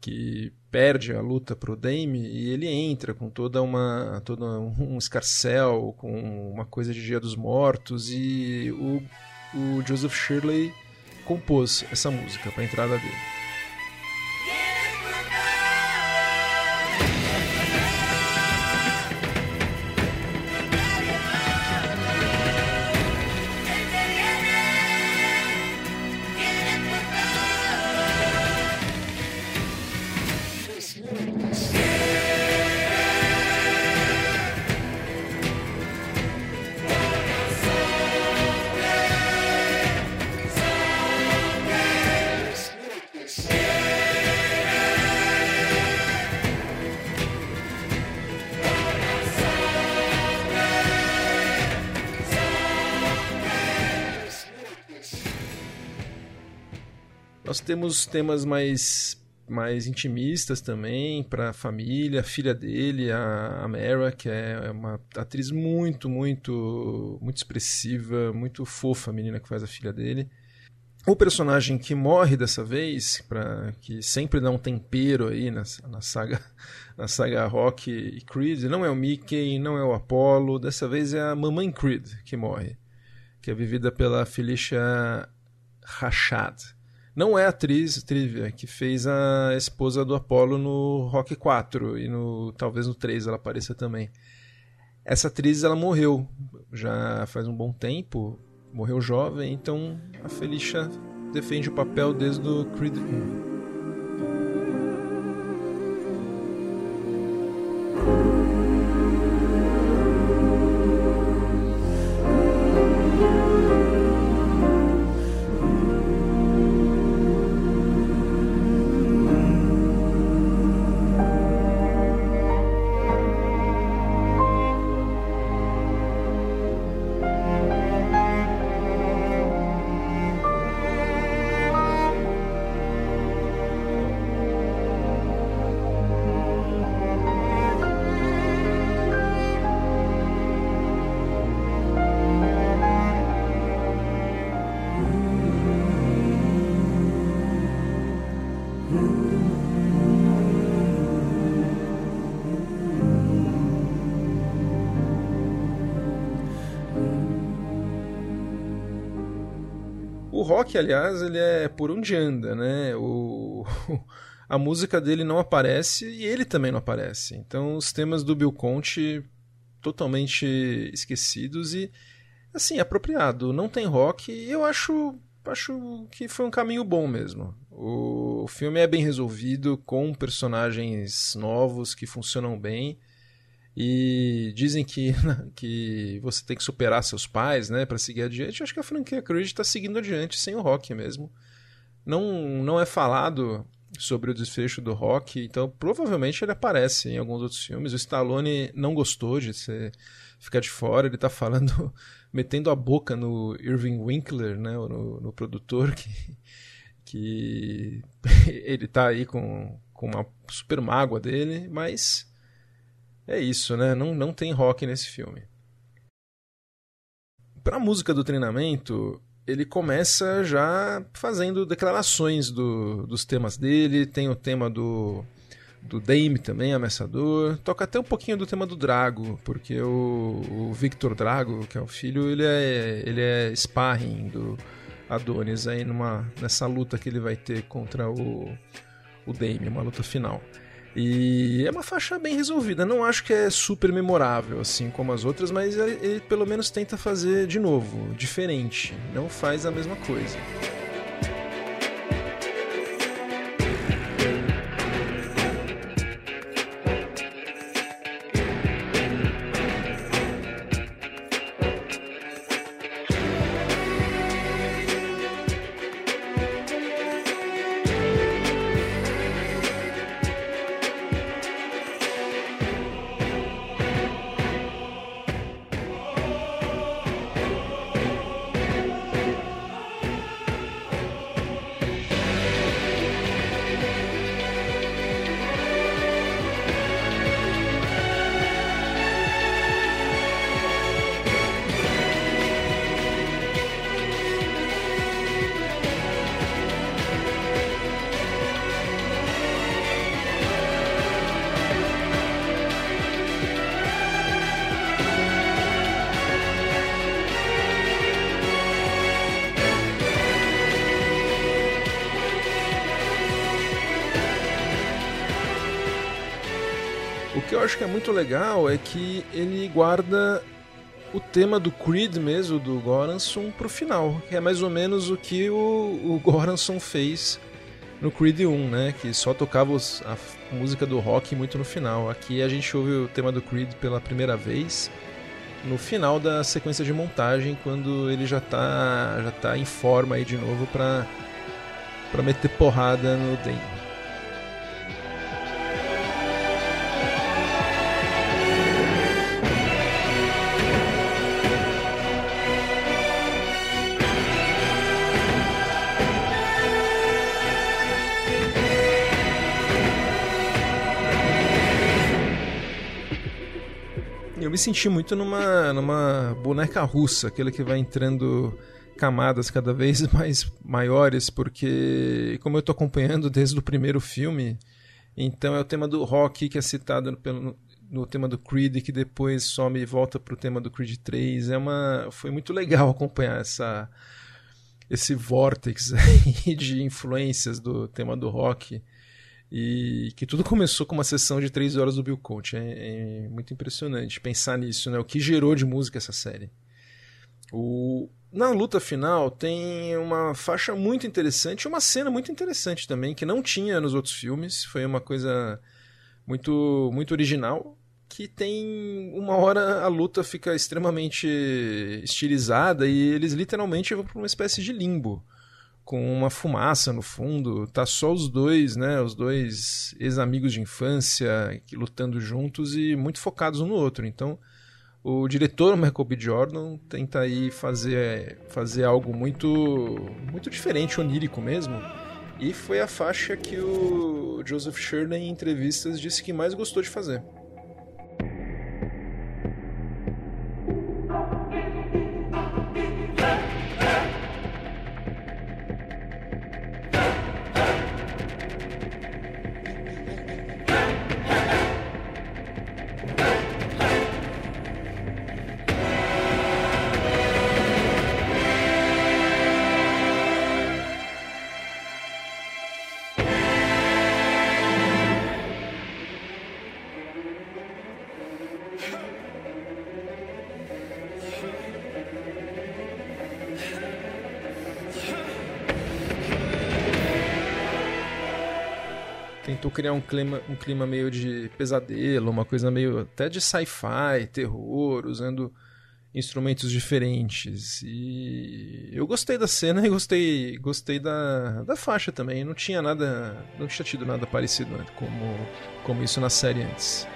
que perde a luta para o Dame e ele entra com toda uma todo um escarcel, com uma coisa de Dia dos Mortos e o, o Joseph Shirley compôs essa música para a entrada dele. Temos temas mais mais intimistas também para a família, a filha dele, a, a Mara, que é uma atriz muito, muito, muito expressiva, muito fofa, a menina que faz a filha dele. O personagem que morre dessa vez, para que sempre dá um tempero aí na, na saga, na saga Rock e Creed, não é o Mickey, não é o Apollo, dessa vez é a mamãe Creed que morre, que é vivida pela Felicia Rashad não é a atriz Trivia que fez a esposa do Apollo no Rock 4 e no talvez no 3 ela apareça também. Essa atriz ela morreu já faz um bom tempo, morreu jovem, então a Felicia defende o papel desde o Creed 1. Rock, aliás, ele é por onde anda, né? O, a música dele não aparece e ele também não aparece. Então, os temas do Bill Conte totalmente esquecidos e, assim, apropriado. Não tem rock e eu acho, acho que foi um caminho bom mesmo. O filme é bem resolvido, com personagens novos que funcionam bem. E dizem que, que você tem que superar seus pais, né, para seguir adiante. Eu acho que a franquia Creed está seguindo adiante sem o Rock mesmo. Não, não é falado sobre o desfecho do Rock, então provavelmente ele aparece em alguns outros filmes. O Stallone não gostou de ser, ficar de fora, ele está falando, metendo a boca no Irving Winkler, né, no, no produtor, que, que ele está aí com, com uma super mágoa dele, mas é isso, né? Não, não tem rock nesse filme. Para a música do treinamento, ele começa já fazendo declarações do, dos temas dele. Tem o tema do, do Dame também, Ameaçador. Toca até um pouquinho do tema do Drago, porque o, o Victor Drago, que é o filho, ele é, ele é sparring do Adonis aí numa, nessa luta que ele vai ter contra o, o Dame, uma luta final. E é uma faixa bem resolvida. Não acho que é super memorável, assim como as outras, mas ele, ele pelo menos tenta fazer de novo, diferente. Não faz a mesma coisa. Muito legal é que ele guarda o tema do Creed mesmo, do Goranson, pro final. Que é mais ou menos o que o, o Goranson fez no Creed 1, né? Que só tocava os, a música do rock muito no final. Aqui a gente ouve o tema do Creed pela primeira vez no final da sequência de montagem, quando ele já tá, já tá em forma aí de novo para pra meter porrada no Dane. Senti muito numa, numa boneca russa, aquele que vai entrando camadas cada vez mais maiores, porque como eu estou acompanhando desde o primeiro filme, então é o tema do rock que é citado pelo, no tema do Creed, que depois some e volta para o tema do Creed 3. É uma, foi muito legal acompanhar essa, esse vórtex de influências do tema do rock. E que tudo começou com uma sessão de três horas do Bill Conte. É, é, muito impressionante pensar nisso, né? O que gerou de música essa série. O... Na luta final tem uma faixa muito interessante, uma cena muito interessante também, que não tinha nos outros filmes. Foi uma coisa muito, muito original. Que tem uma hora a luta fica extremamente estilizada e eles literalmente vão para uma espécie de limbo com uma fumaça no fundo, tá só os dois, né, os dois ex-amigos de infância lutando juntos e muito focados um no outro. Então, o diretor Michael B. Jordan tenta aí fazer, fazer algo muito muito diferente, onírico mesmo. E foi a faixa que o Joseph Shirley em entrevistas disse que mais gostou de fazer. Criar um clima, um clima meio de pesadelo, uma coisa meio até de sci-fi, terror, usando instrumentos diferentes. E eu gostei da cena e gostei, gostei da, da faixa também. Não tinha nada, não tinha tido nada parecido né, como, como isso na série antes.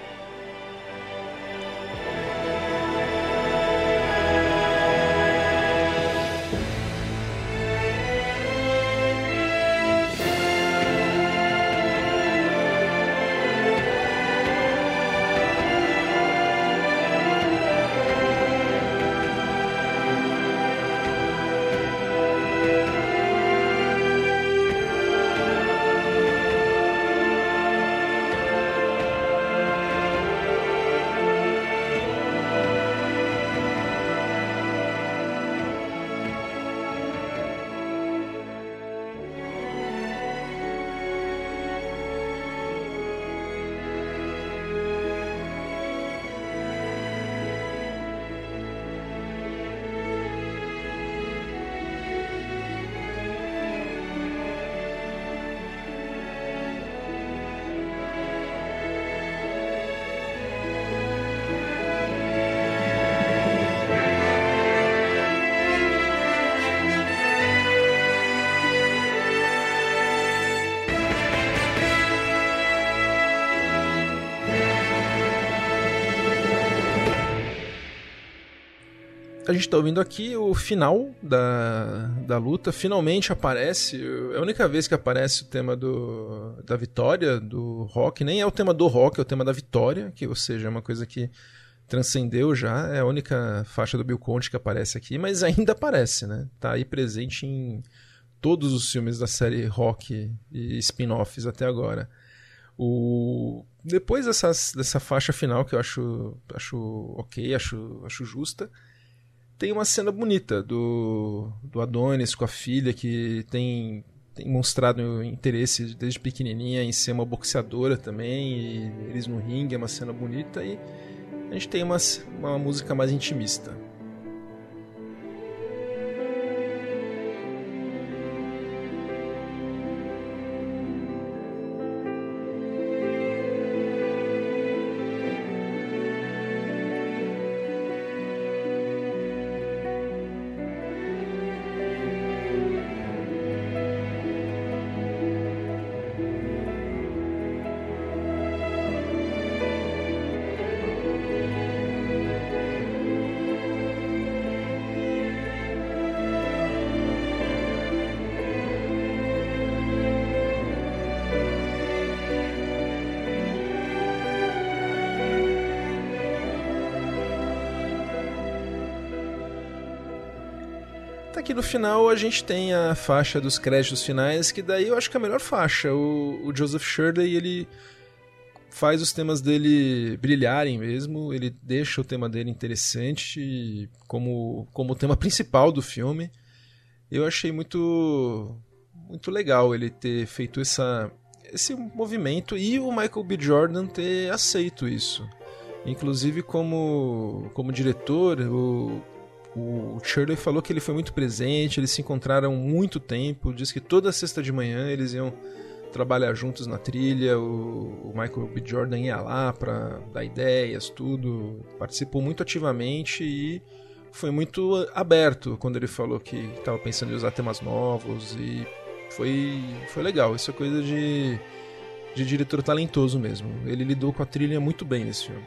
Gente está ouvindo aqui o final da, da luta. Finalmente aparece. É a única vez que aparece o tema do, da vitória do rock. Nem é o tema do rock, é o tema da vitória, que ou seja, é uma coisa que transcendeu já. É a única faixa do Bill Conte que aparece aqui, mas ainda aparece, né? Tá aí presente em todos os filmes da série rock e spin-offs até agora. O... Depois dessas, dessa faixa final que eu acho, acho ok, acho, acho justa tem uma cena bonita do, do Adonis com a filha que tem, tem mostrado interesse desde pequenininha em ser uma boxeadora também, eles no ringue, é uma cena bonita e a gente tem uma, uma música mais intimista. No final a gente tem a faixa dos créditos finais, que daí eu acho que é a melhor faixa. O, o Joseph Shirley, ele faz os temas dele brilharem mesmo, ele deixa o tema dele interessante como, como tema principal do filme. Eu achei muito muito legal ele ter feito essa, esse movimento e o Michael B. Jordan ter aceito isso. Inclusive como, como diretor, o, o Shirley falou que ele foi muito presente, eles se encontraram muito tempo, diz que toda sexta de manhã eles iam trabalhar juntos na trilha, o, Michael B. Jordan ia lá para dar ideias, tudo, participou muito ativamente e foi muito aberto quando ele falou que estava pensando em usar temas novos e foi, foi legal, isso é coisa de, de diretor talentoso mesmo. Ele lidou com a trilha muito bem nesse filme.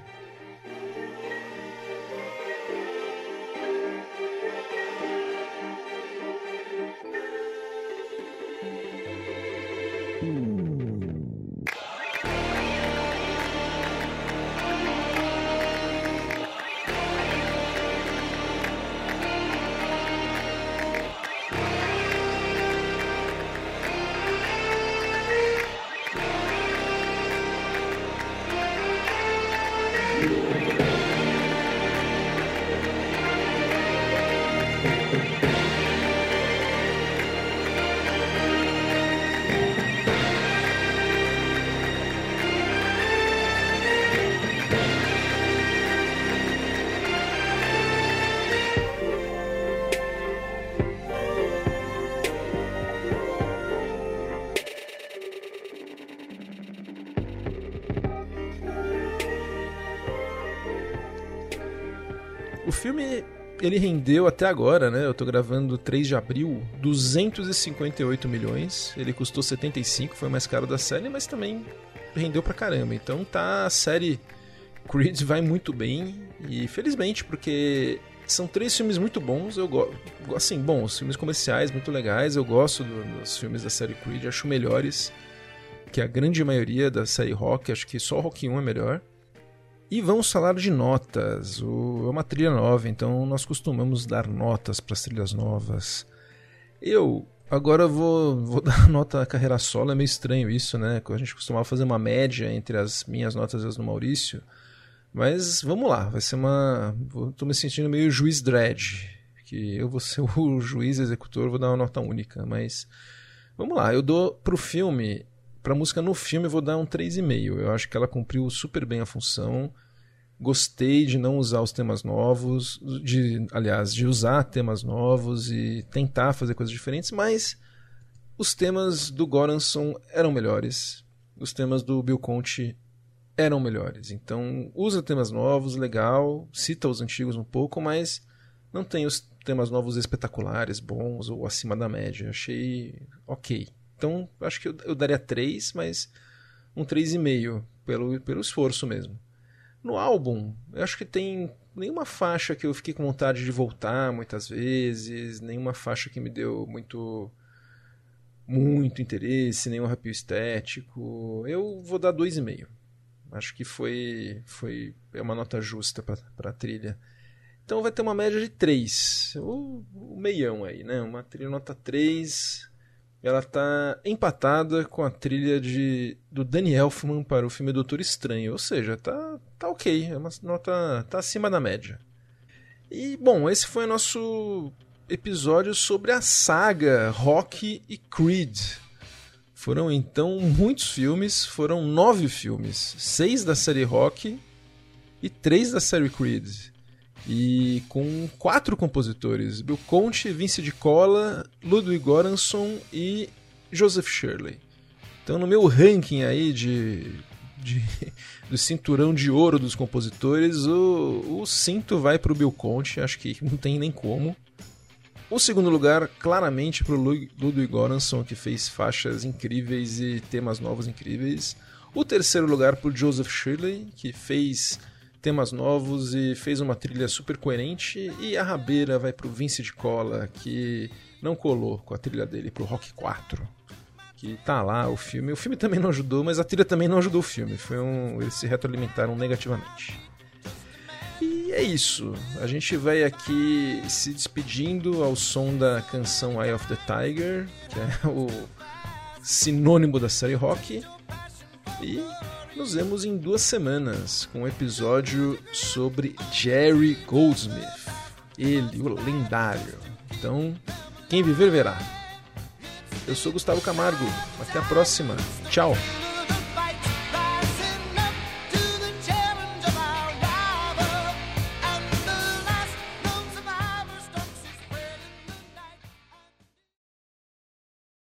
O filme ele rendeu até agora, né? Eu tô gravando 3 de abril, 258 milhões. Ele custou 75, foi o mais caro da série, mas também rendeu pra caramba. Então tá a série Creed vai muito bem e felizmente porque são três filmes muito bons. Eu gosto, assim, bom, os filmes comerciais muito legais. Eu gosto do, dos filmes da série Creed, acho melhores que a grande maioria da série Rock. Acho que só o Rock 1 é melhor. E vamos falar de notas. O, é uma trilha nova, então nós costumamos dar notas para as trilhas novas. Eu agora vou, vou dar nota à carreira solo, é meio estranho isso, né? A gente costumava fazer uma média entre as minhas notas e as do Maurício. Mas vamos lá, vai ser uma. Estou me sentindo meio juiz dread. Que eu vou ser o juiz executor, vou dar uma nota única. Mas vamos lá, eu dou pro filme Pra música no filme eu vou dar um 3,5. Eu acho que ela cumpriu super bem a função. Gostei de não usar os temas novos, de, aliás, de usar temas novos e tentar fazer coisas diferentes, mas os temas do Goranson eram melhores. Os temas do Bill Conte eram melhores. Então, usa temas novos, legal, cita os antigos um pouco, mas não tem os temas novos espetaculares, bons ou acima da média. Achei ok. Então, acho que eu, eu daria 3, mas um 3,5 pelo, pelo esforço mesmo. No álbum, eu acho que tem nenhuma faixa que eu fiquei com vontade de voltar muitas vezes, nenhuma faixa que me deu muito muito interesse, nenhum arrepio estético. Eu vou dar 2,5. Acho que foi foi é uma nota justa para a trilha. Então vai ter uma média de 3. O, o meião aí, né? Uma trilha nota 3 ela tá empatada com a trilha de, do Danny Elfman para o filme Doutor Estranho. Ou seja, tá, tá ok, é uma nota tá acima da média. E bom, esse foi o nosso episódio sobre a saga Rock e Creed. Foram então muitos filmes, foram nove filmes, seis da série Rock e três da série Creed e com quatro compositores: Bill Conte, Vince de Cola, Ludwig Göransson e Joseph Shirley. Então, no meu ranking aí de, de do cinturão de ouro dos compositores, o, o cinto vai para o Bill Conte, acho que não tem nem como. O segundo lugar, claramente, para o Ludwig Göransson, que fez faixas incríveis e temas novos incríveis. O terceiro lugar para o Joseph Shirley, que fez temas novos e fez uma trilha super coerente. E a rabeira vai pro Vince de Cola, que não colou com a trilha dele pro Rock 4. Que tá lá o filme. O filme também não ajudou, mas a trilha também não ajudou o filme. Foi um, eles se retroalimentaram negativamente. E é isso. A gente vai aqui se despedindo ao som da canção Eye of the Tiger, que é o sinônimo da série rock. E nos vemos em duas semanas com um episódio sobre Jerry Goldsmith. Ele, o lendário. Então, quem viver verá. Eu sou Gustavo Camargo. Até a próxima. Tchau.